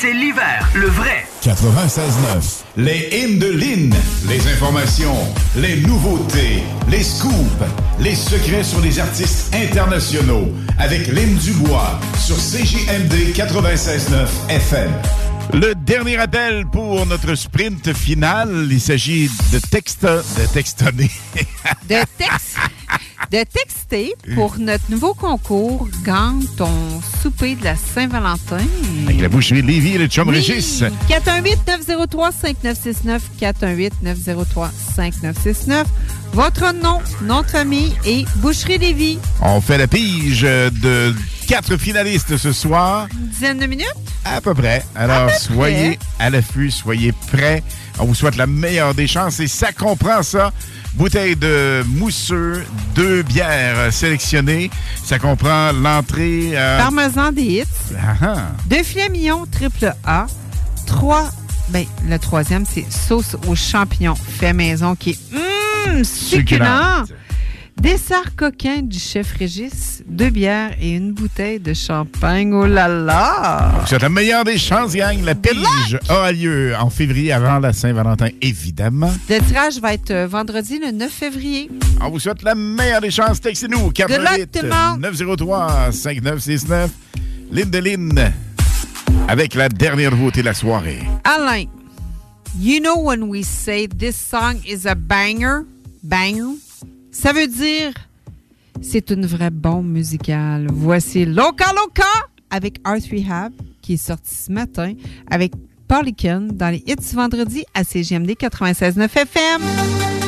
c'est l'hiver, le vrai. 96.9. Les hymnes de Lynn. Les informations, les nouveautés, les scoops, les secrets sur les artistes internationaux. Avec Lynn Dubois sur CJMD 96.9 FM. Le dernier appel pour notre sprint final, il s'agit de texte, de textonner. de texte. De texter pour notre nouveau concours Gagne ton souper de la Saint-Valentin. Avec la boucherie Lévis et le chum Régis. 418-903-5969. 418-903-5969. Votre nom, nom de famille et boucherie Lévis. On fait la pige de quatre finalistes ce soir. Une dizaine de minutes? À peu près. Alors, soyez à l'affût, soyez prêts. On vous souhaite la meilleure des chances et ça comprend ça. Bouteille de mousseux, deux bières sélectionnées. Ça comprend l'entrée. euh, Parmesan des hits. Ah, ah. Deux filets mignons triple A. Trois. Ben, le troisième, c'est sauce aux champignons fait maison qui est hum, succulent. Dessert coquin du chef Régis, deux bières et une bouteille de champagne. Oh là là! Souhaite la meilleure des chances, gang. La pige aura lieu en février avant la Saint-Valentin, évidemment. Le tirage va être euh, vendredi le 9 février. On vous souhaite la meilleure des chances. Textez-nous. luck, 88 tout le monde. 903 5969. Lynn de Lynn. Avec la dernière nouveauté de la soirée. Alain, you know when we say this song is a banger, banger, ça veut dire c'est une vraie bombe musicale. Voici Loca Loca avec Art Rehab qui est sorti ce matin avec Polycan dans les hits vendredi à CGMD 96.9 FM.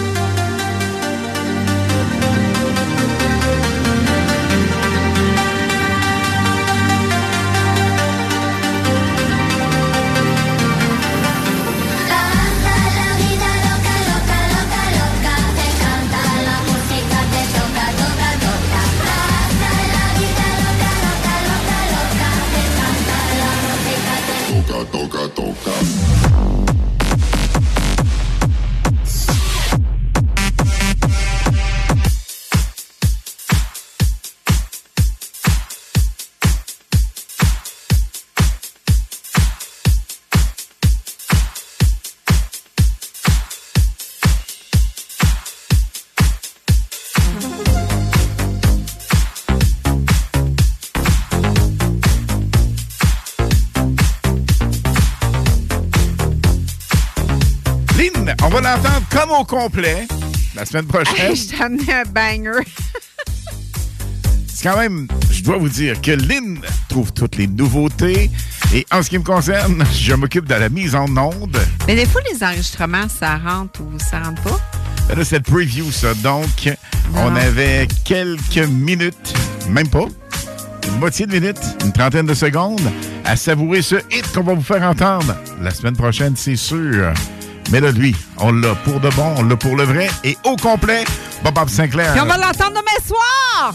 Comme au complet la semaine prochaine. Je t'ai amené un banger. C'est quand même, je dois vous dire que Lynn trouve toutes les nouveautés. Et en ce qui me concerne, je m'occupe de la mise en onde. Mais des fois, les enregistrements, ça rentre ou ça rentre pas? Là, c'est le preview, ça. Donc, on avait quelques minutes, même pas, une moitié de minute, une trentaine de secondes, à savourer ce hit qu'on va vous faire entendre la semaine prochaine, c'est sûr. Mais là, lui, on l'a pour de bon, on l'a pour le vrai et au complet, Bob Bob Sinclair. Puis on va l'entendre demain soir!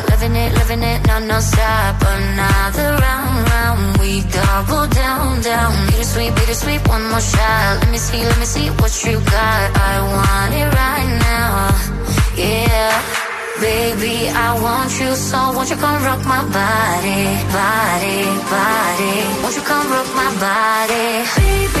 Living it, living it, non, non-stop. Another round, round. We double down, down. Bittersweet, bittersweet, one more shot. Let me see, let me see what you got. I want it right now. Yeah. Baby, I want you so won't you come rock my body, body, body. Won't you come rock my body? Baby,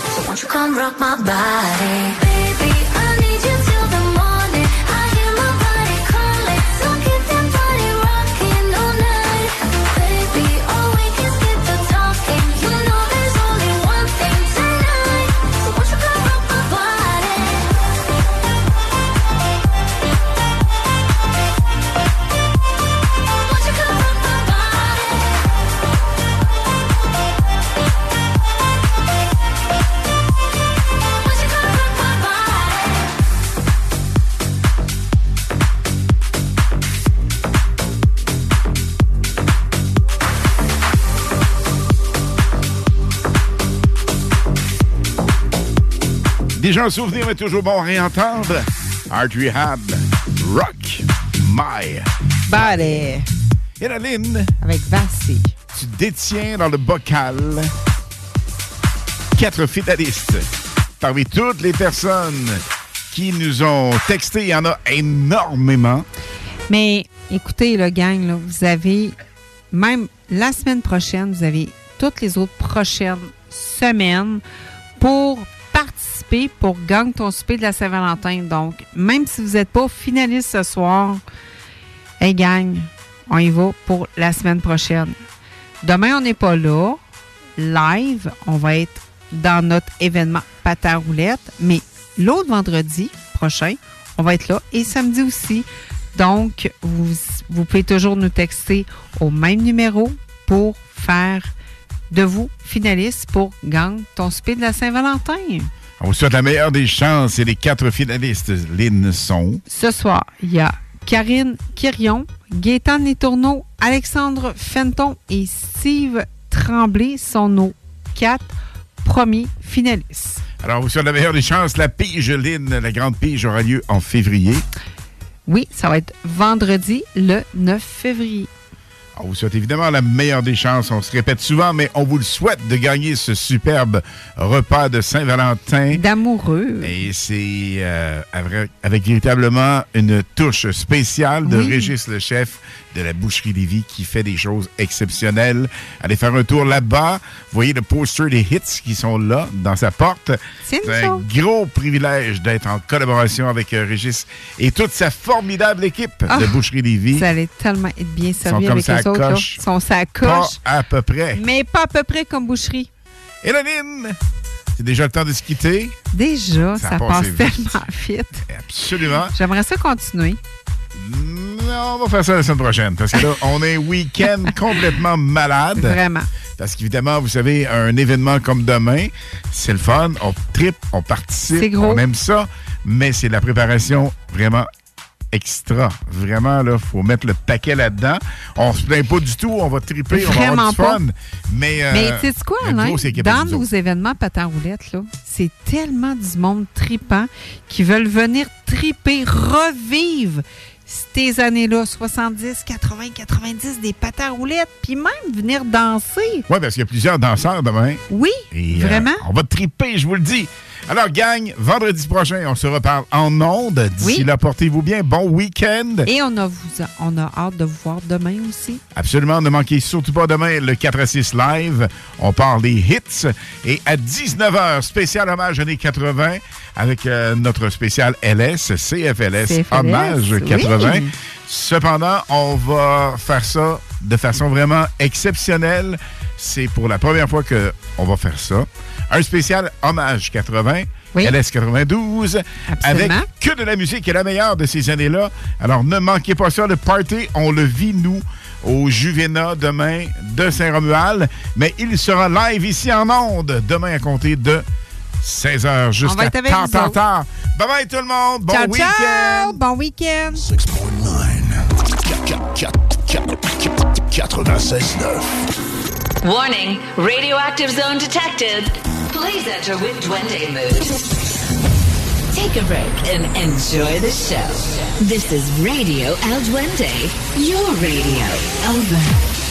Come rock my body? Baby, Déjà un souvenir, mais toujours bon à réentendre. Art Rehab, Rock My. Body. Et la. Avec Vassy. Tu détiens dans le bocal quatre finalistes. Parmi toutes les personnes qui nous ont texté, il y en a énormément. Mais écoutez, le gang, là, vous avez, même la semaine prochaine, vous avez toutes les autres prochaines semaines pour pour gagner ton souper de la Saint-Valentin. Donc, même si vous n'êtes pas finaliste ce soir, hey gang, on y va pour la semaine prochaine. Demain, on n'est pas là. Live, on va être dans notre événement Patin Roulette. Mais l'autre vendredi prochain, on va être là. Et samedi aussi. Donc, vous, pouvez toujours nous texter au même numéro pour faire de vous finaliste pour gagner ton souper de la Saint-Valentin. On vous souhaite la meilleure des chances et les quatre finalistes, Lynn, sont... Ce soir, il y a Karine Quirion, Gaétan Letourneau, Alexandre Fenton et Steve Tremblay sont nos quatre premiers finalistes. Alors, on vous souhaite la meilleure des chances. La pige, Lynn, la grande pige aura lieu en février. Oui, ça va être vendredi le 9 février. On vous souhaite évidemment la meilleure des chances. On se répète souvent, mais on vous le souhaite de gagner ce superbe repas de Saint-Valentin. D'amoureux. Et c'est euh, avec, avec véritablement une touche spéciale de Oui. Régis le chef de la Boucherie Lévis qui fait des choses exceptionnelles. Allez faire un tour là-bas. Vous voyez le poster des hits qui sont là, dans sa porte. C'est un gros privilège d'être en collaboration avec euh, Régis et toute sa formidable équipe de Ah, Boucherie Lévis. Ça allait tellement être bien servi avec les autres. là. Ils sont sa Pas à peu près. Mais pas à peu près comme boucherie. Lynn, c'est déjà le temps de se quitter. Déjà, Ça passe vite. tellement vite. Absolument. J'aimerais ça continuer. Non, on va faire ça la semaine prochaine parce que là, on est week-end complètement malade. Vraiment. Parce qu'évidemment, vous savez, un événement comme demain, c'est le fun, on tripe, on participe, C'est gros. on aime ça, mais c'est de la préparation vraiment extra. Vraiment, là, faut mettre le paquet là-dedans. On se plaint pas du tout, on va triper, on va avoir Vraiment du pas. fun. Mais, euh, Mais tu sais quoi, Alain? Dans nos événements patin roulette, là, c'est tellement du monde tripant qui veulent venir triper, revivre ces années-là, 70, 80, 90, des pâtes à roulettes, puis même venir danser. Oui, parce qu'il y a plusieurs danseurs demain. Oui, Et, euh, vraiment. on va triper, je vous le dis. Alors, gang, vendredi prochain, on se reparle en ondes. D'ici Oui. là, portez-vous bien. Bon week-end. Et on a, vous, on a hâte de vous voir demain aussi. Absolument, ne manquez surtout pas demain le 4 à 6 live. On parle des hits. Et à 19h, spécial hommage années 80 avec euh, notre spécial LS, CFLS, CFLS, hommage oui. 80. Cependant, on va faire ça de façon vraiment exceptionnelle. C'est pour la première fois qu'on va faire ça. Un spécial hommage 80. LS 92, avec que de la musique et la meilleure de ces années-là. Alors, ne manquez pas ça, le party, on le vit, nous, au Juvena demain de Saint-Romuald, mais il sera live ici en ondes demain à compter de 16h On va jusqu'à tard, tard, tard. Bye bye tout le monde, bon ciao, week-end! ciao! Bon week-end! 96.9. Warning, radioactive zone detected. Please enter with Duende mood. Take a break and enjoy the show. This is Radio El Duende, your radio. Over.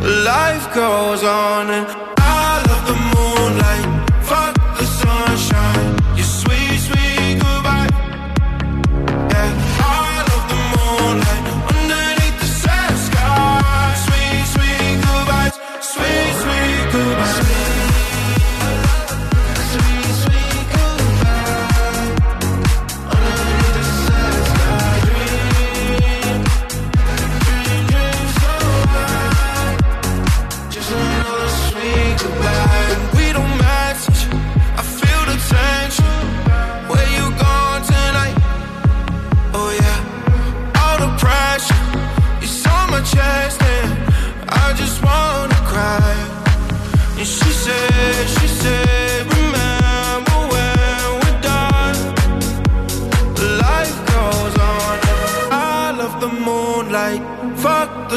Life goes on and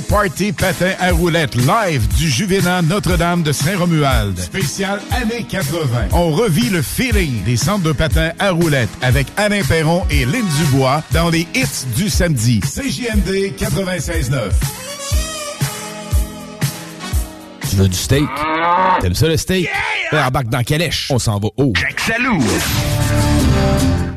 Gros party patin à roulettes live du Juvénat Notre-Dame de Saint-Romuald. Spécial années 80. On revit le feeling des centres de patins à roulettes avec Alain Perron et Lynn Dubois dans les hits du samedi. CJMD 96.9. Tu veux du steak? T'aimes ça le steak? Yeah! Embarque dans Calèche. On s'en va haut. Jack Salou.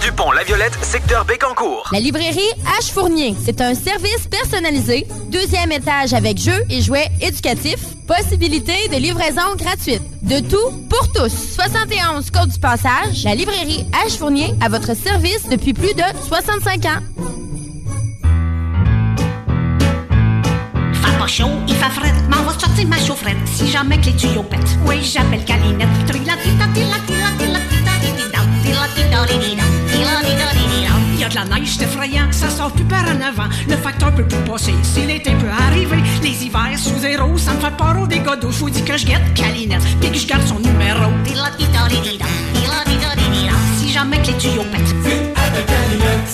du pont La Violette, secteur Bécancourt. La librairie H Fournier, c'est un service personnalisé, deuxième étage avec jeux et jouets éducatifs, possibilité de livraison gratuite. De tout pour tous. 71 Côte du Passage, la librairie H Fournier à votre service depuis plus de 65 ans. Fait pas chaud, il fait fret, m'en va sortir ma chaufferette si jamais que les tuyaux pètent. Oui, j'appelle Calinette. Trilati-ta, tila-tita, tila-tita, di-di-da, tila-tita, di-di-da. Il y a de la neige, c'est effrayant, ça sort plus par en avant. Le facteur peut plus passer, si l'été peut arriver. Les hivers sous zéro, ça me fait peur au dégâts d'eau. Faut dire que je guette Calinette, puis que je garde son numéro.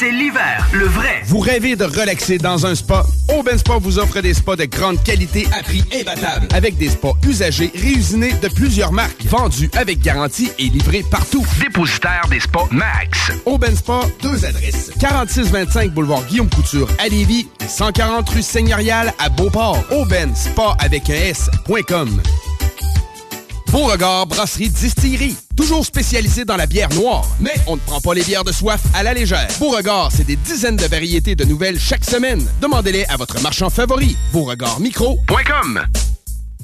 c'est l'hiver, le vrai. Vous rêvez de relaxer dans un spa? Aubin Spa vous offre des spas de grande qualité à prix imbattable. Avec des spas usagés réusinés de plusieurs marques, vendus avec garantie et livrés partout. Dépositaire des spas Max. Aubin Spa, deux adresses. 4625 boulevard Guillaume Couture à Lévis, 140 rue Seigneurial à Beauport. Aubin Spa avec un S.com. Beauregard Brasserie Distillerie. Toujours spécialisé dans la bière noire. Mais on ne prend pas les bières de soif à la légère. Beauregard, c'est des dizaines de variétés de nouvelles chaque semaine. Demandez-les à votre marchand favori. BeauregardMicro.com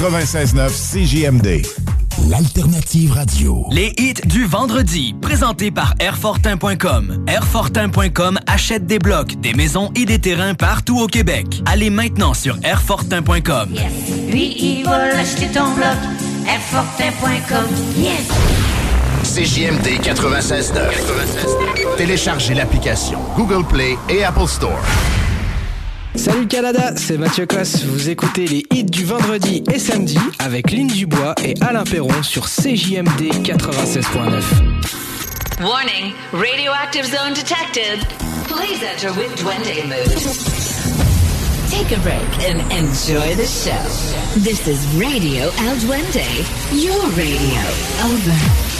96.9 CJMD. L'alternative radio. Les hits du vendredi, présentés par Airfortin.com. Airfortin.com achète des blocs, des maisons et des terrains partout au Québec. Allez maintenant sur Airfortin.com. Lui, il va l'acheter ton bloc. Airfortin.com. Yes! CJMD 96.9. Téléchargez l'application Google Play et Apple Store. Salut Canada, c'est Mathieu Cosse. Vous écoutez les hits du vendredi et samedi avec Lynn Dubois et Alain Perron sur CJMD 96.9. Warning, radioactive zone detected. Please enter with Duende mood. Take a break and enjoy the show. This is Radio El Duende, your radio. Over.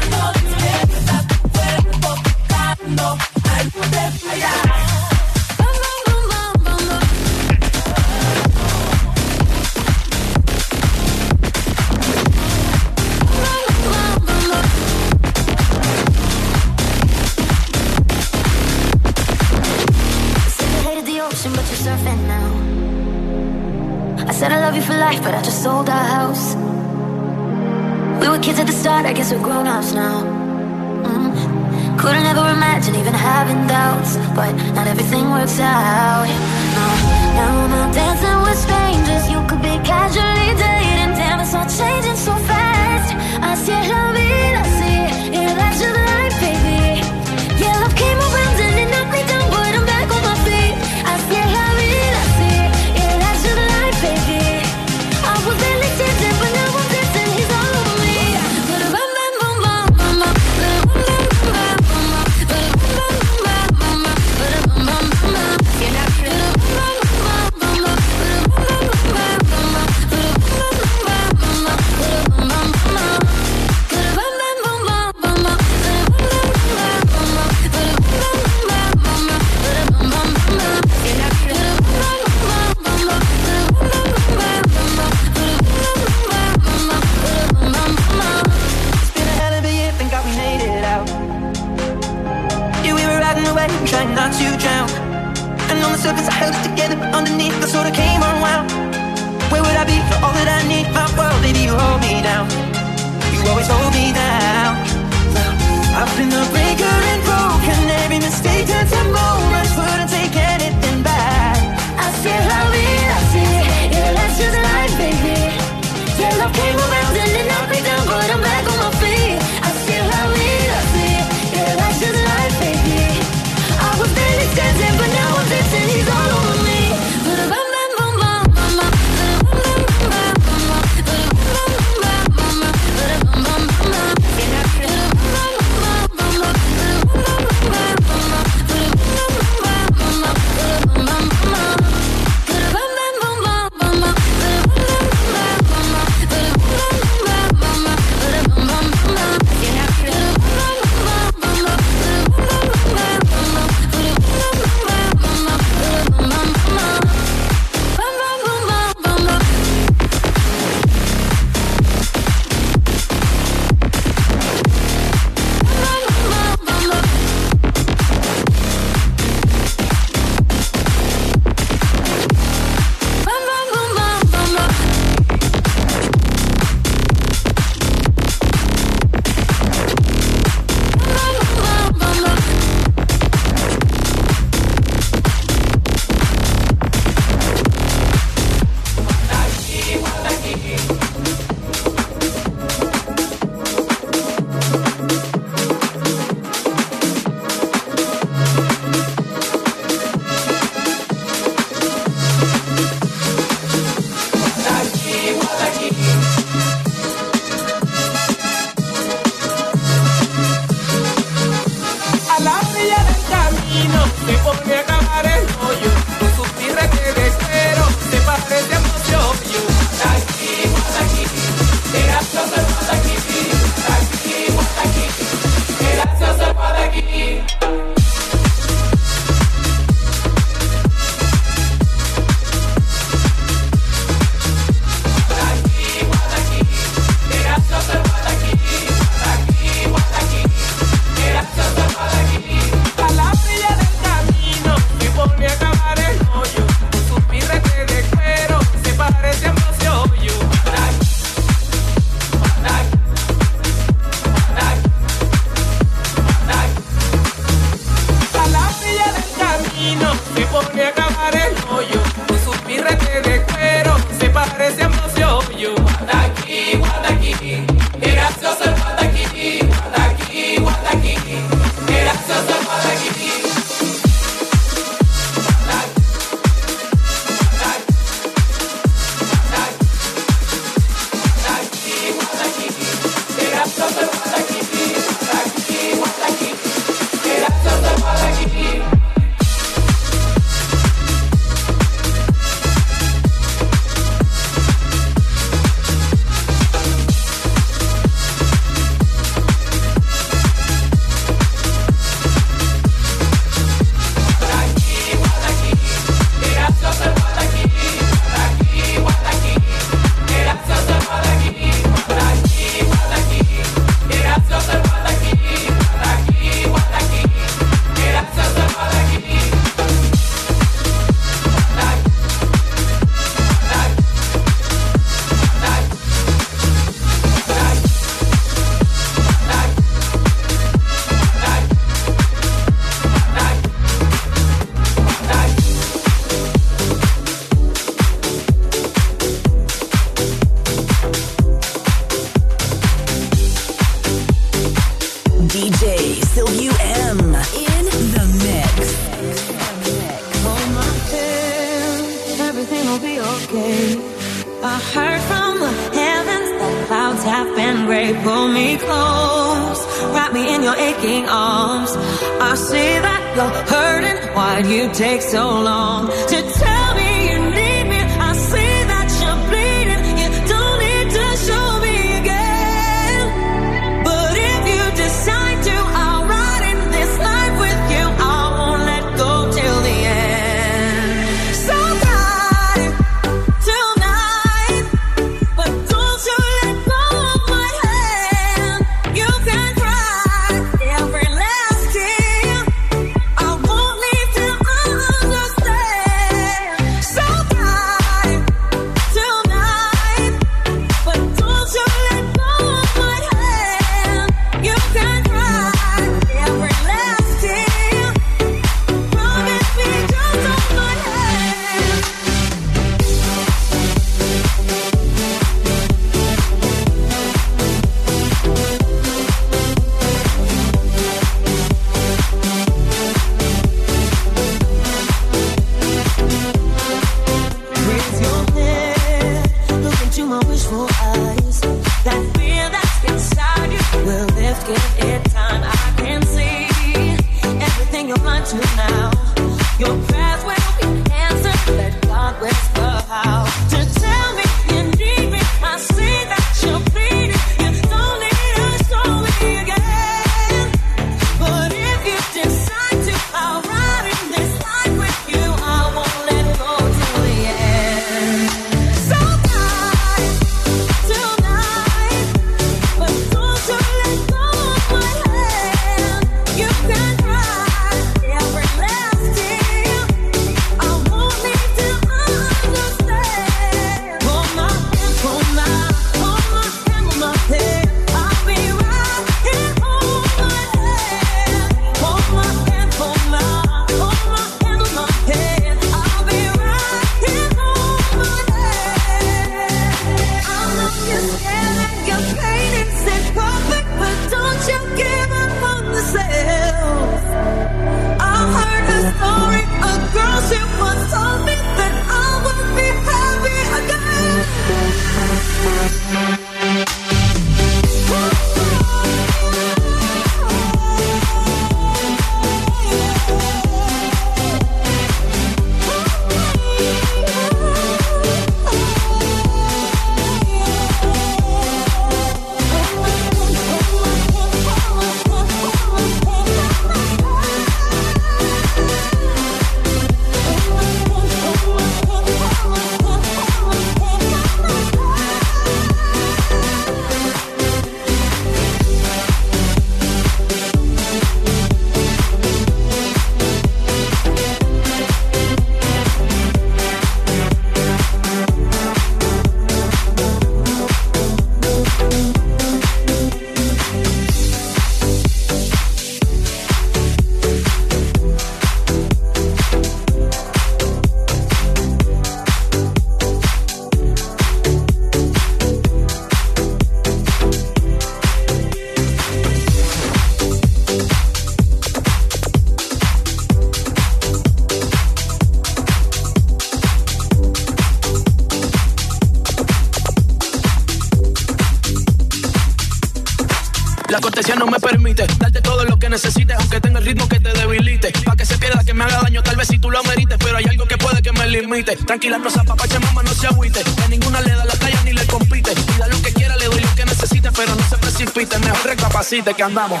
Tranquila, no se apapache, mamá, no se agüite. Que ninguna le da la talla ni le compite. Pida lo que quiera, le doy lo que necesite, pero no se precipite. Mejor recapacite que andamos.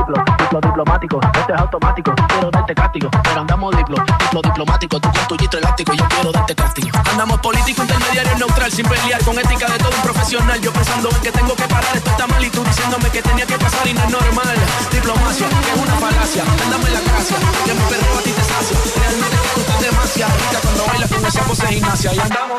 Diplo, diplomático, este es automático, quiero darte castigo, pero andamos diplo, diplo diplomático, tú con tu gistro elástico, yo quiero darte castigo. Andamos político, intermediario, neutral, sin pelear, con ética de todo un profesional, yo pensando en que tengo tenía que pasar y no es normal. Diplomacia, es una falacia, dame la gracia, que mi perro a ti te sacia. Realmente te gusta demasiado, ya cuando bailas con esa pose gimnasia y andamos.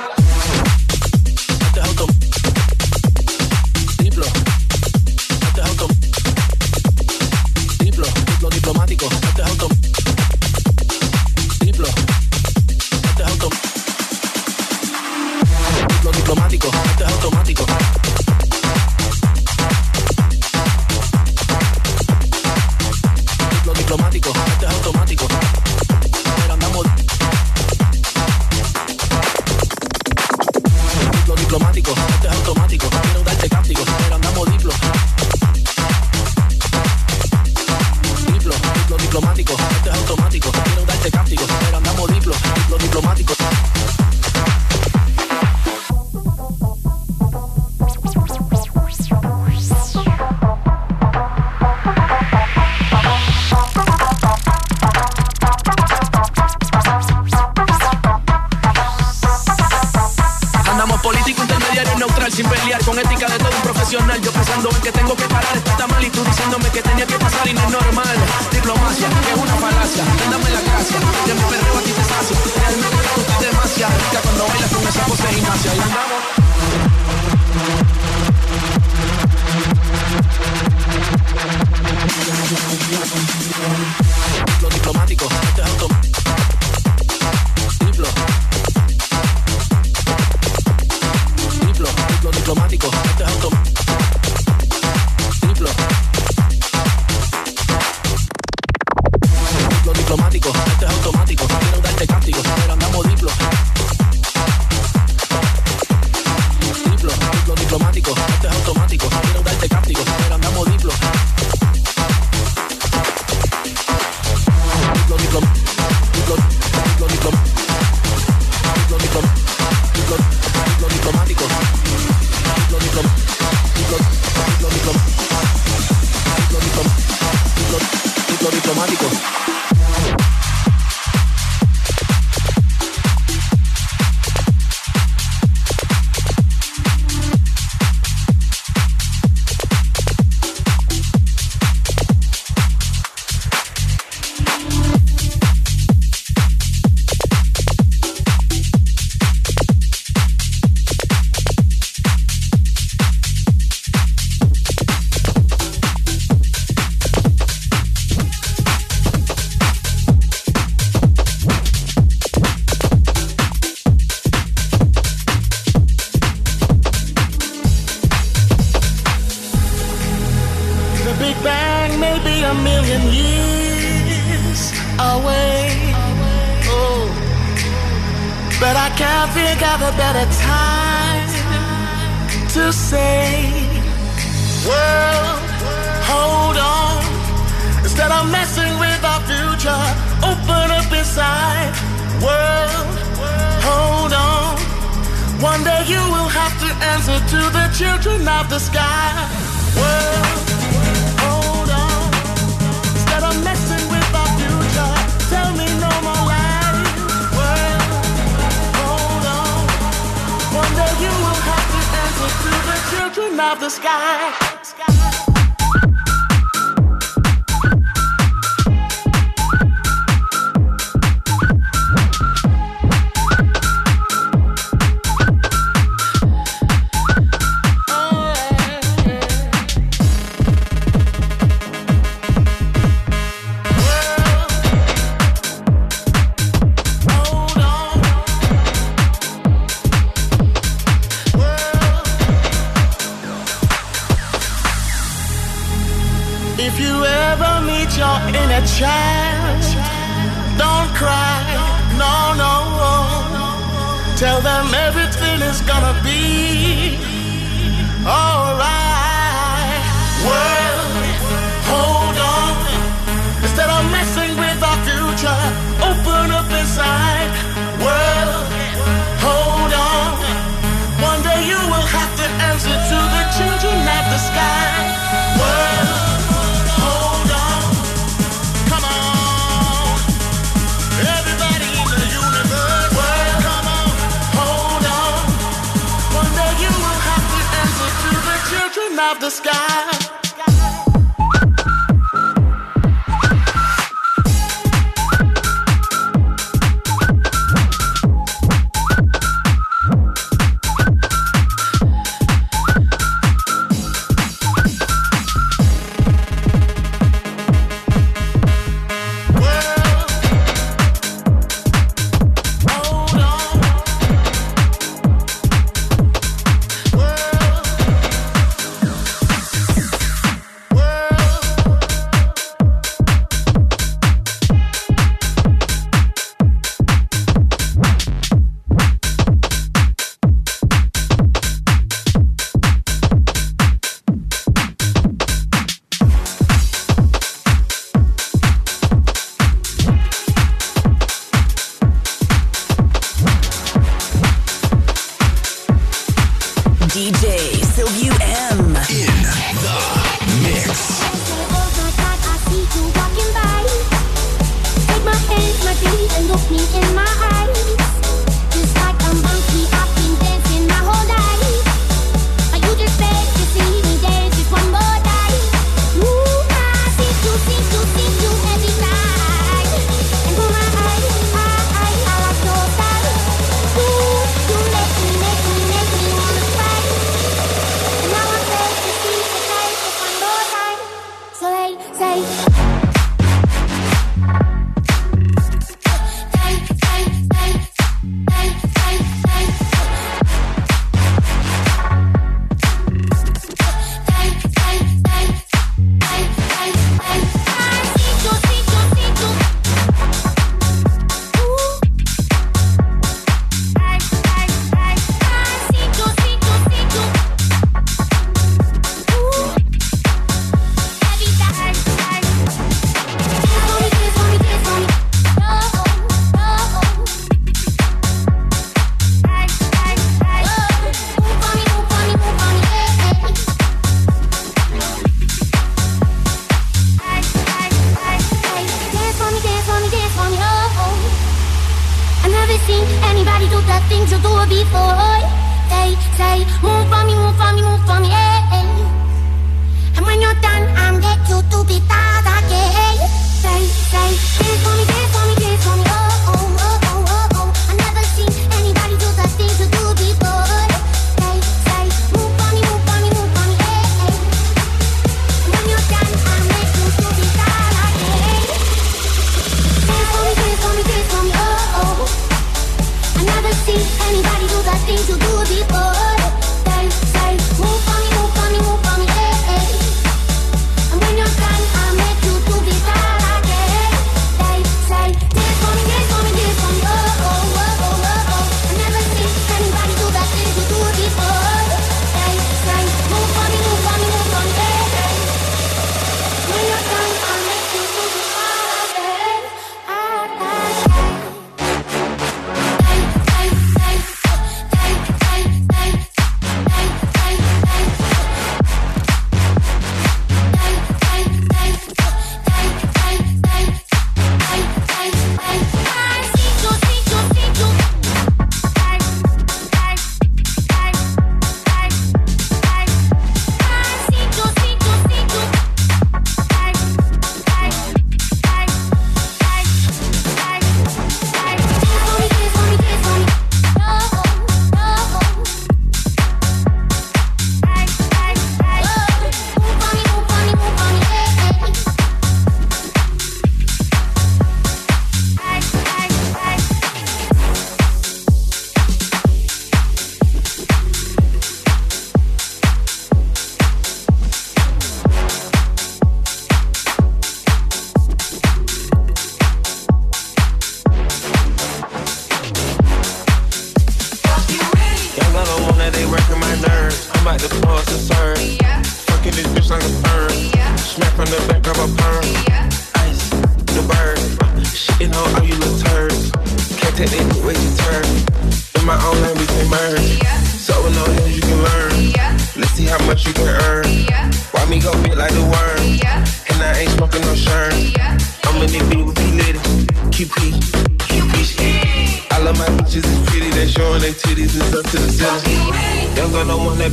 supposed to serve.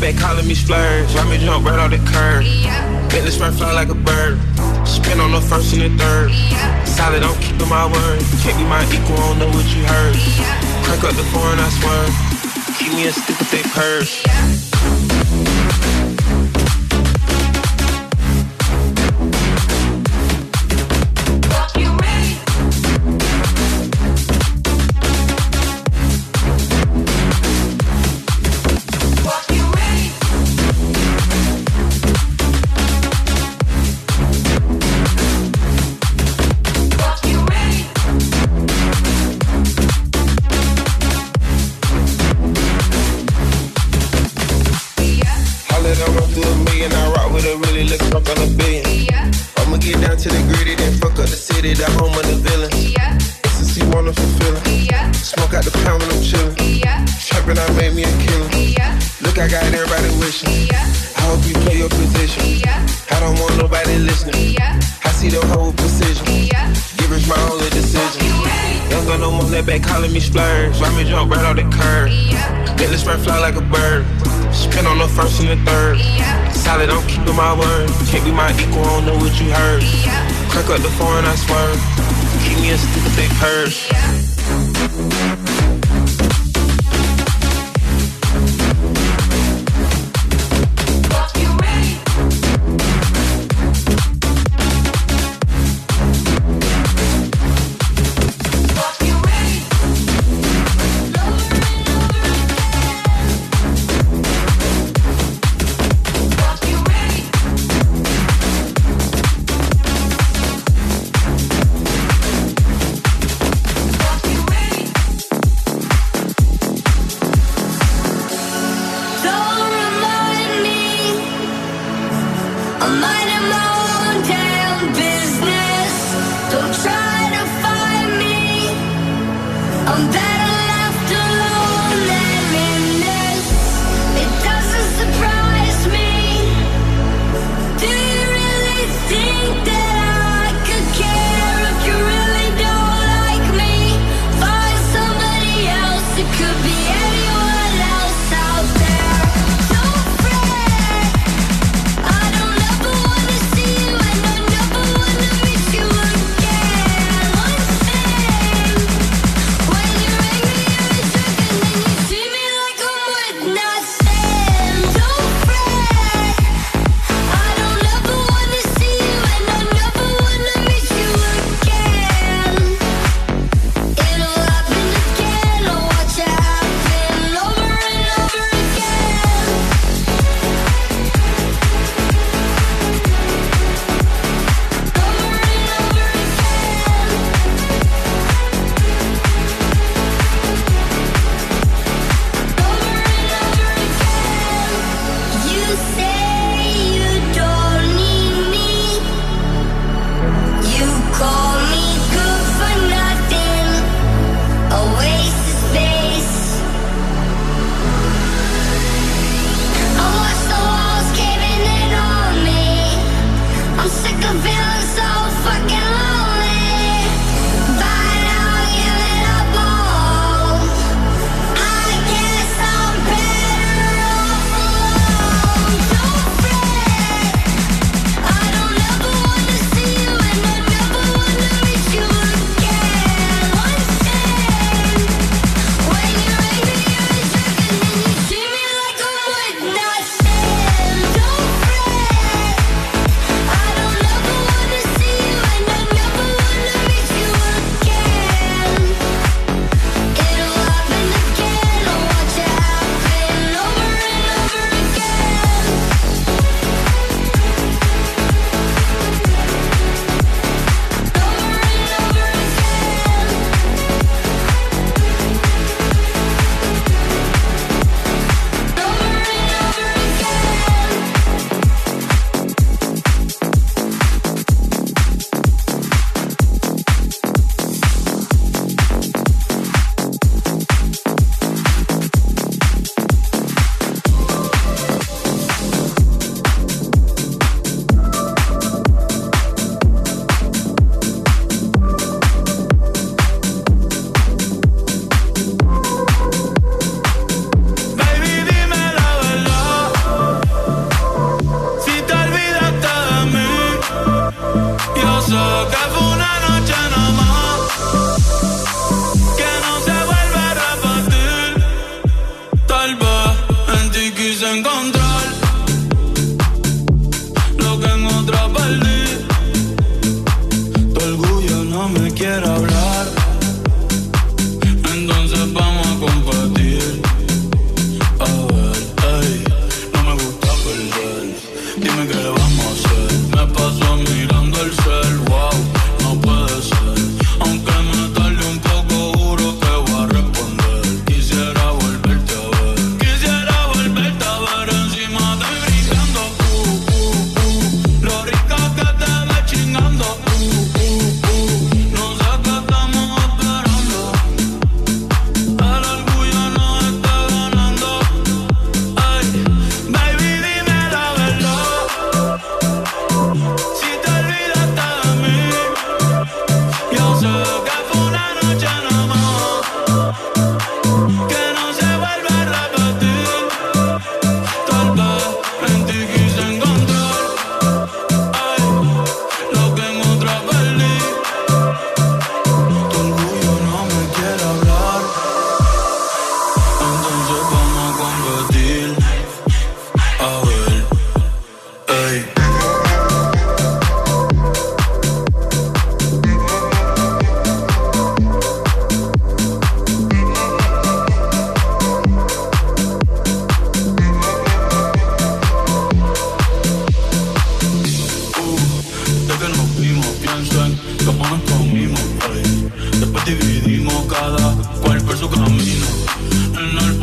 back calling me splurge. Let me jump right off the curb. Yeah. Bentley spread fly like a bird. Spin on the first and the third. Yeah. Solid, I'm keeping my word. Can't be my equal, I don't know what you heard. Yeah. Crank up the foreign, I swear. Keep me a stick with they purse. Yeah. Can't be my equal, I don't know what you heard. Yeah. Crack up the phone, I swear. Keep me a stick, thick purse. Yeah.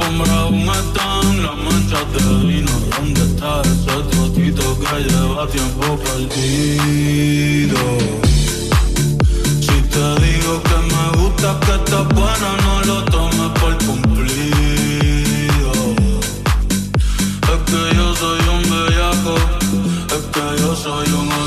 comprado un stand, las manchas de vino. ¿Dónde está ese trotito que lleva tiempo perdido? Si te digo que me gusta, que estás buena, no lo tomes por cumplido. Es que yo soy un bellaco, es que yo soy un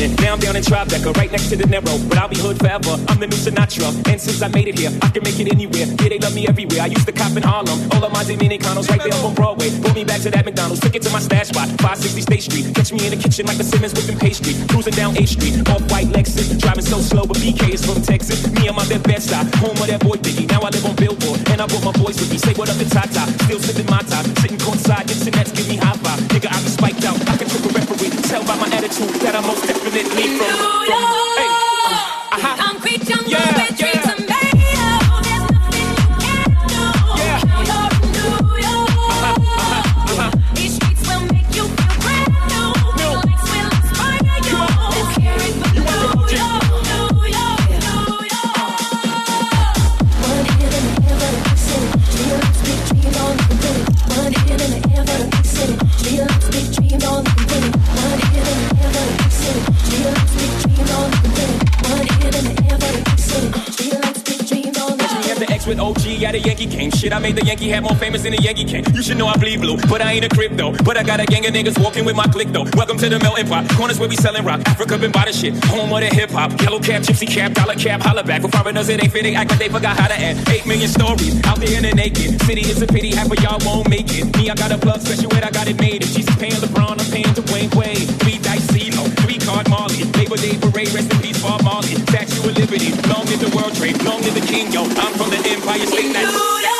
Brooklyn, now I'm down in Tribeca, right next to the narrow. But I'll be hood forever. I'm the new Sinatra, and since I made it here, I can make it anywhere. Yeah, they love me everywhere. I used to cop in Harlem, all of my Dominicanos right there up on Broadway. Pull me back to that McDonald's, took it to my stash spot, 560 State Street. Catch me in the kitchen like the Simmons whipping pastry, cruising down A Street, off white Lexus, driving so slow, but BK is from Texas. Me, I'm out that best side, home of that boy Biggie. Now I live on Billboard, and I brought my boys with me. Say what up to Tata, still sipping my top, sitting courtside, internet give me that I most definitely from, from the Yankee came. Shit, I made the Yankee hat more famous than the Yankee can. You should know I bleed blue, but I ain't a crypto. But I got a gang of niggas walking with my click though. Welcome to the melting pot. Corners where we selling rock. Africa been by the shit. Home of the hip hop. Yellow cap, gypsy cap, dollar cap, holla back. For foreigners, it ain't fitting. Act like they forgot how to act. Eight million stories out there in the naked. City is a pity, half of y'all won't make it. Me, I got a plug special, and I got it made. If she's paying LeBron, I'm paying Dwayne Wade. Three dice, oh, three card Marley. Labor Day parade, rest in peace, Bob Marley. Back liberty. Long live the world trade. Long live the king, yo. I'm from the Empire State. That's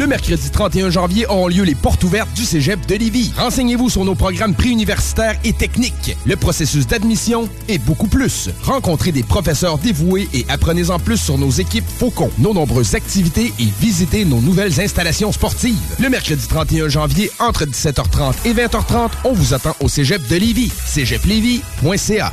Le mercredi 31 janvier auront lieu les portes ouvertes du Cégep de Lévis. Renseignez-vous sur nos programmes préuniversitaires et techniques, le processus d'admission et beaucoup plus. Rencontrez des professeurs dévoués et apprenez-en plus sur nos équipes Faucon, nos nombreuses activités et visitez nos nouvelles installations sportives. Le mercredi 31 janvier, entre 17h30 et 20h30, on vous attend au Cégep de Lévis. cégeplévis.ca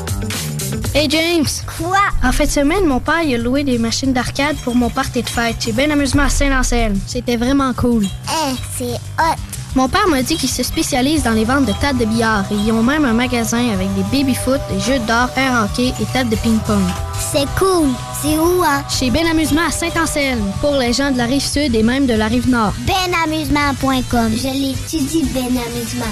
Hey James! Quoi? En fin de semaine, mon père il a loué des machines d'arcade pour mon party de fête. J'ai bien amusement à Saint-Anselme. C'était vraiment cool. Eh, c'est hot! Mon père m'a dit qu'il se spécialise dans les ventes de tables de billard et ils ont même un magasin avec des baby-foot, des jeux d'or, air hockey et tables de ping-pong. C'est cool! C'est où, hein? Chez Ben Amusement à Saint-Anselme, pour les gens de la rive sud et même de la rive nord. Benamusement.com. Je l'étudie, Ben Amusement.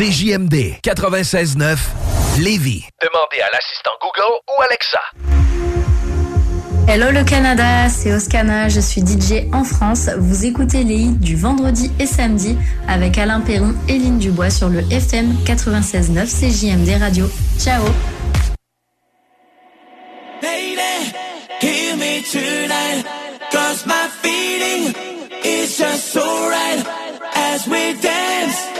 CJMD 96.9 Lévis. Demandez à l'assistant Google ou Alexa. Hello le Canada, c'est Oscana, je suis DJ en France. Vous écoutez les hits du vendredi et samedi avec Alain Perron et Lynn Dubois sur le FM 96.9 CJMD Radio. Ciao Lady, hear me tonight. Cause my feeling is just so right. As we dance by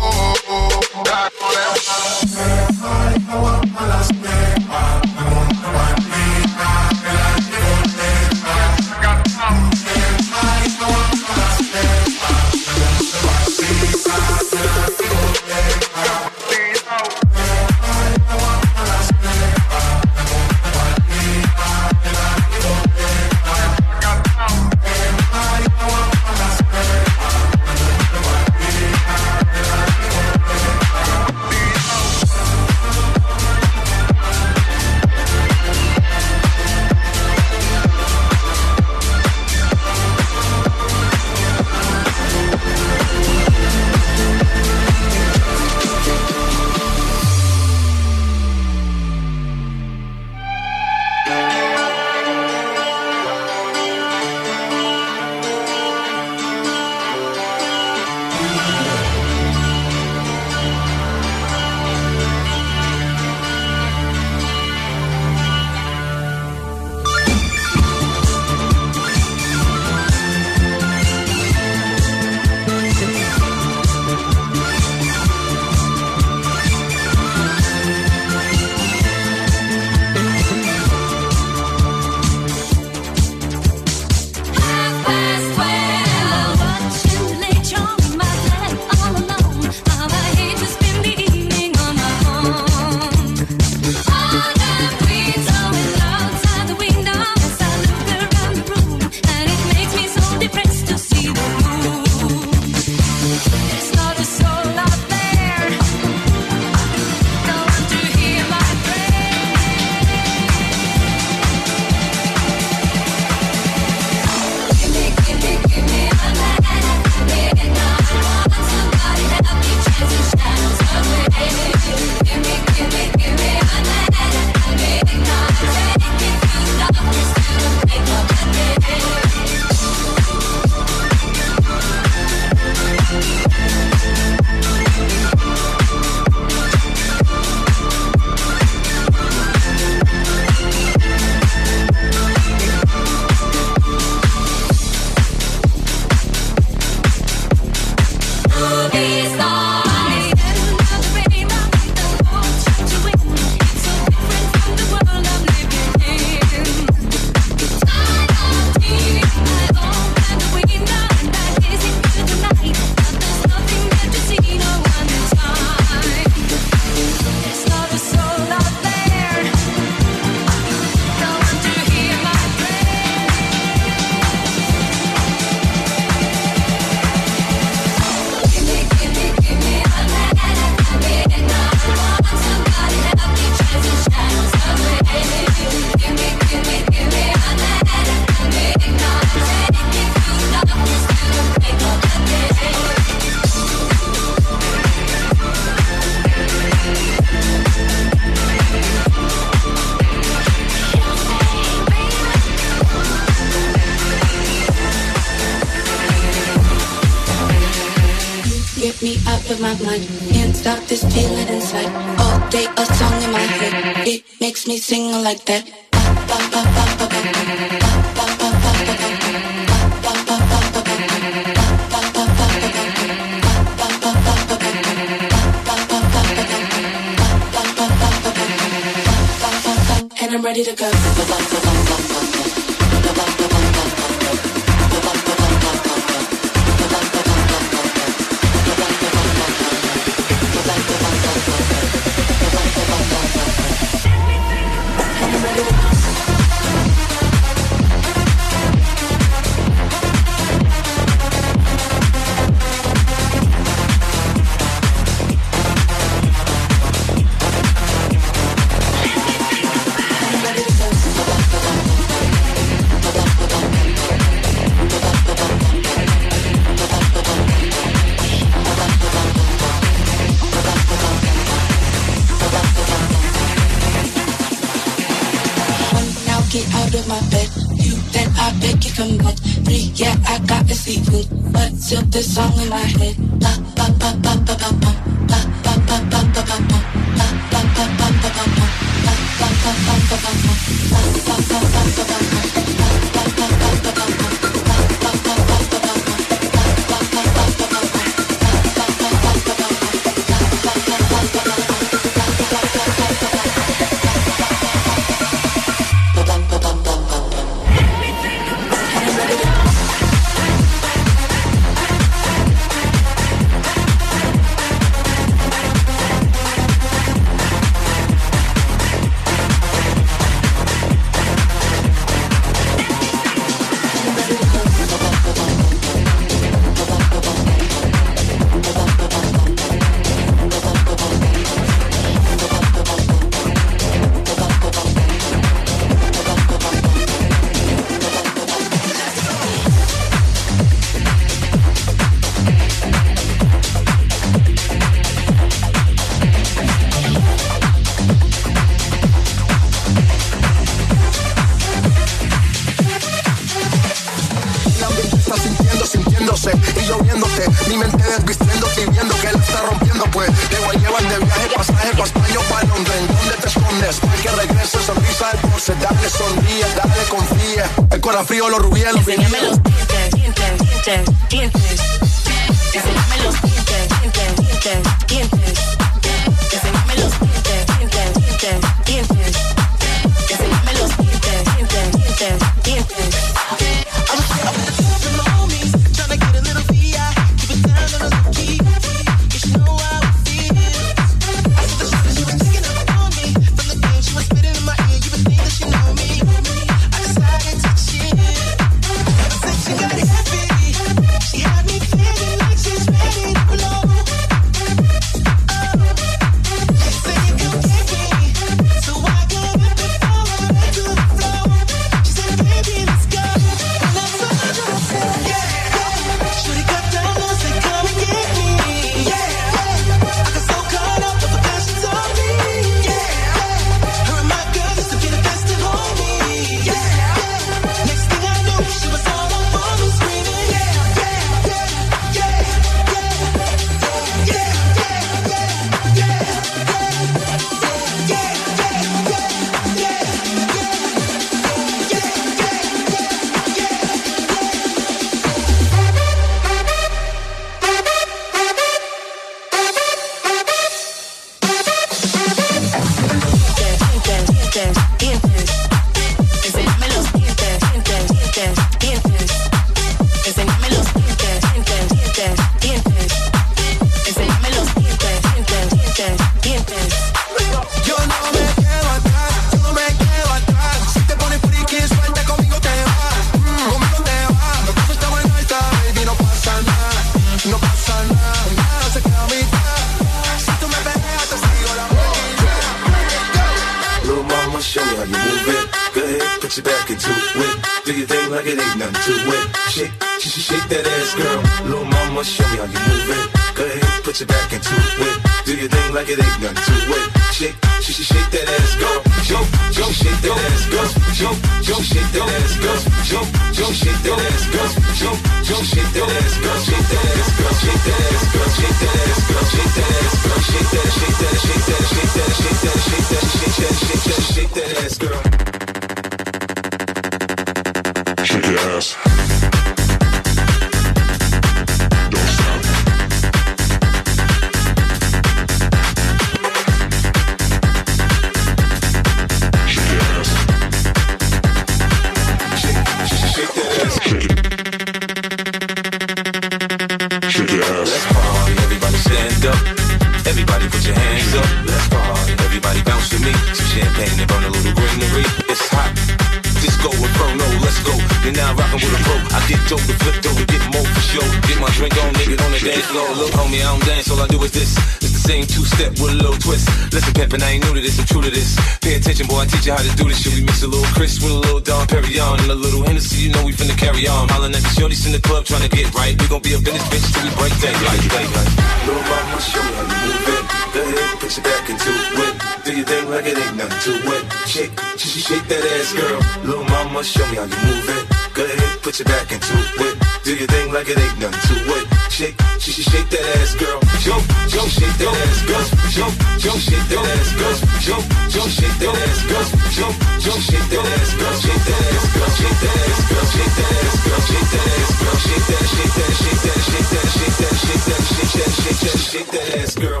jump, jump, shake that ass, girls, jump, jump, shake that ass, girls, jump, jump, shake that ass, girls, jump, jump, shake that ass, girls, shake that ass, girls, shake that ass, girls, shake that ass, girls, shake that ass, girls, shake that, shake that, shake that, shake that, shake that, shake that, shake that, shake that, shake that ass, girl.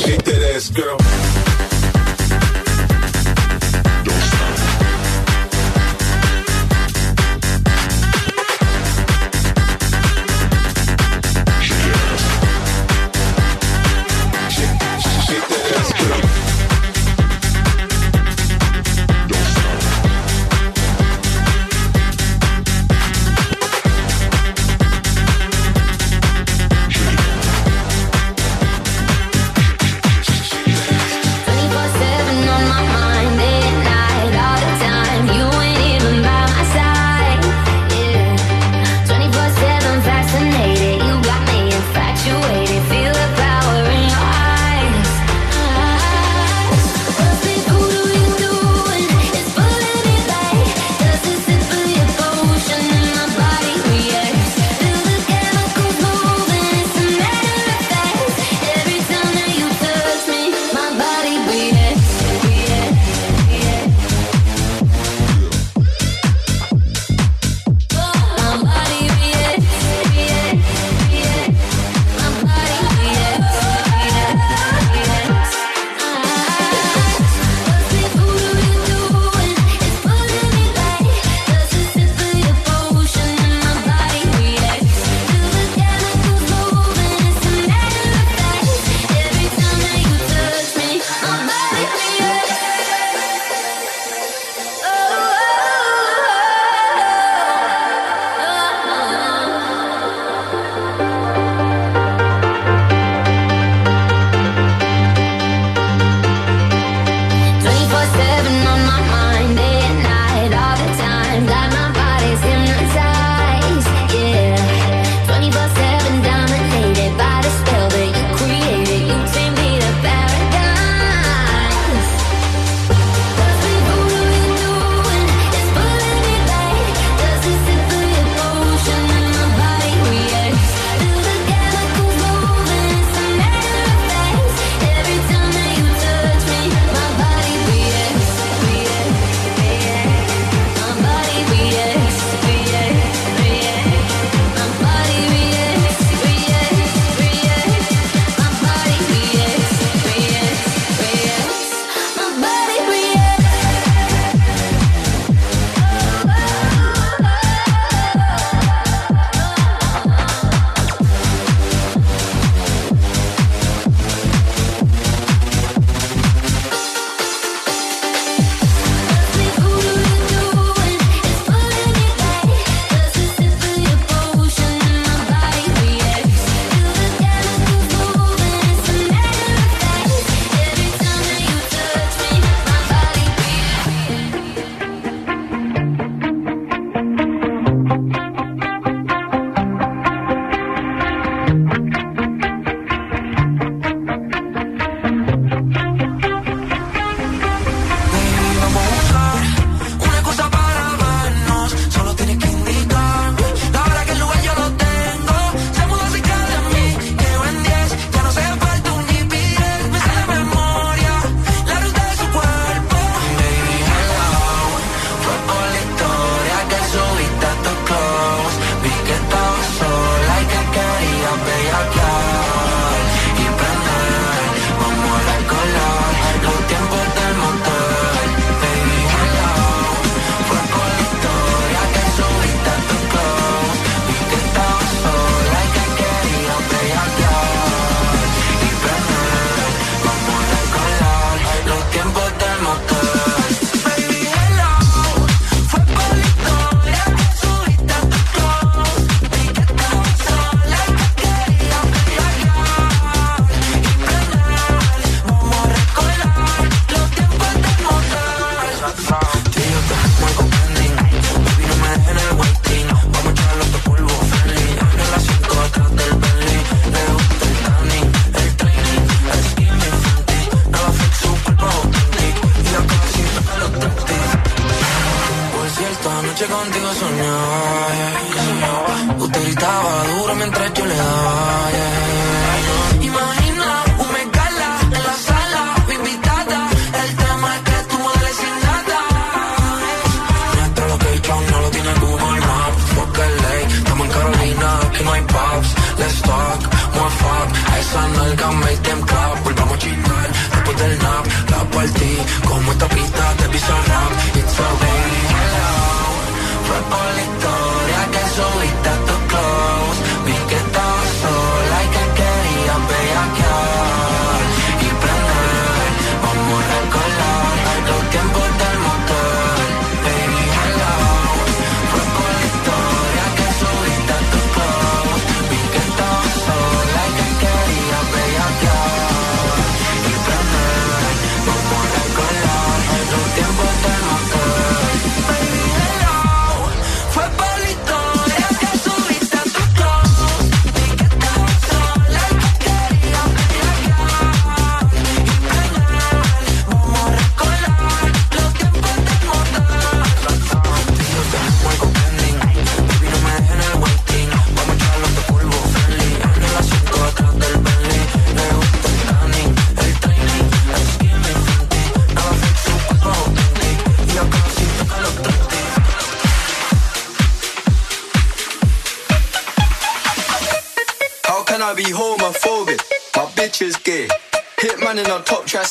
Shake that ass, girl.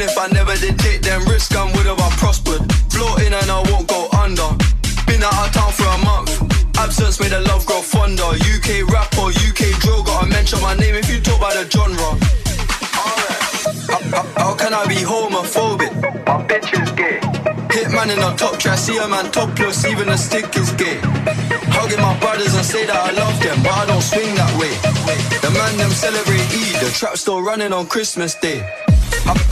Even if I never did take them risks, I would have I prospered. Floating and I won't go under. Been out of town for a month. Absence made the love grow fonder. UK rapper, UK drill, gotta mention my name if you talk about the genre. How, how can I be homophobic? My bitch is gay. Hitman in a top try, see a man topless, even a stick is gay. Hugging my brothers and say that I love them, but I don't swing that way. The man them celebrate Eid, the trap still running on Christmas Day.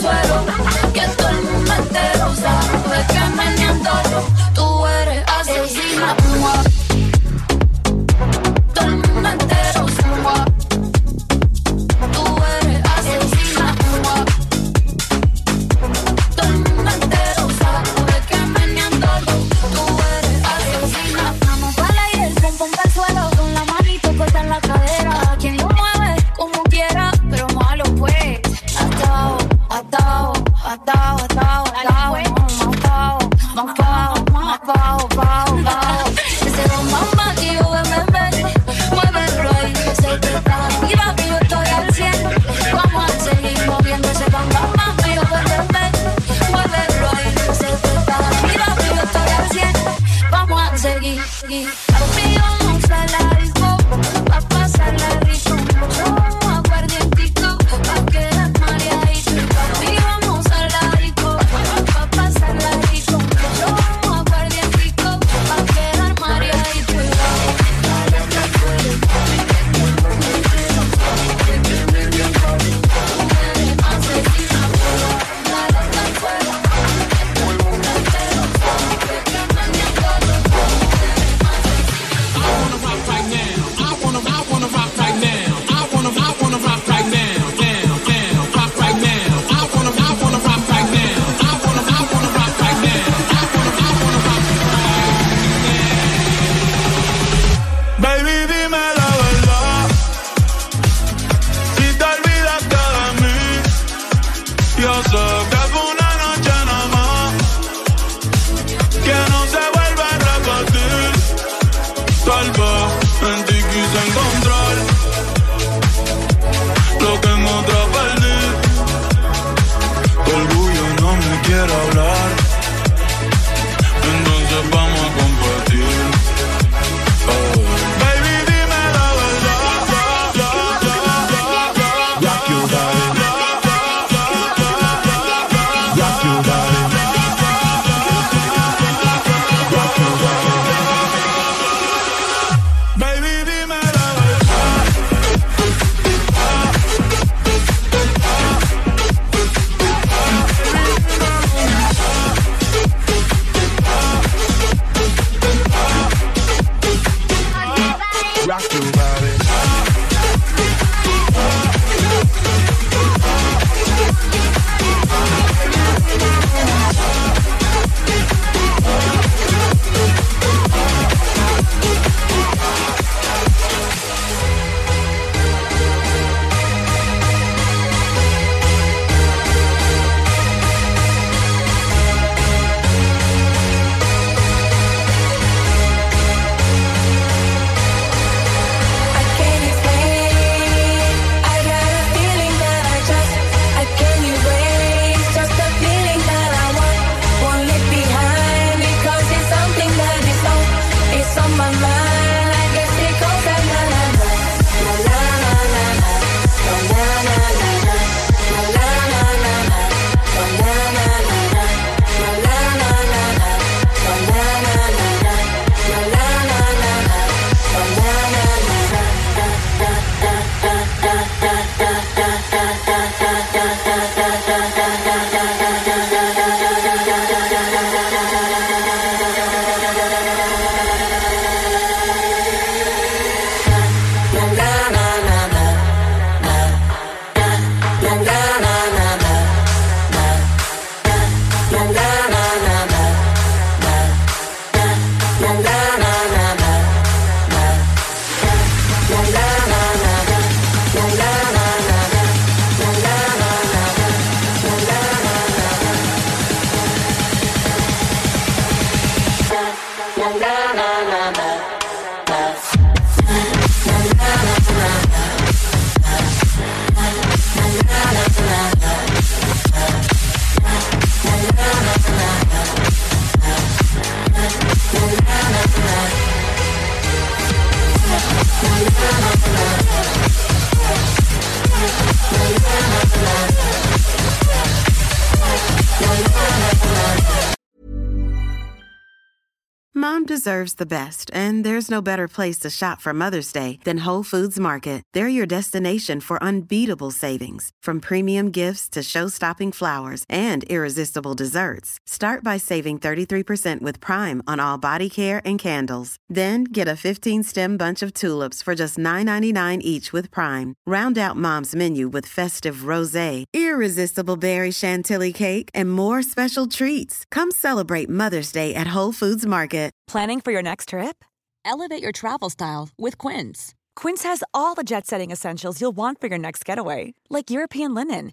suelo. The best, and there's no better place to shop for Mother's Day than Whole Foods Market. They're your destination for unbeatable savings, from premium gifts to show-stopping flowers and irresistible desserts. Start by saving 33% with Prime on all body care and candles. Then get a 15-stem bunch of tulips for just $9.99 each with Prime. Round out Mom's menu with festive rosé, irresistible berry chantilly cake, and more special treats. Come celebrate Mother's Day at Whole Foods Market. Planning for your next trip? Elevate your travel style with Quince. Quince has all the jet setting essentials you'll want for your next getaway, like European linen,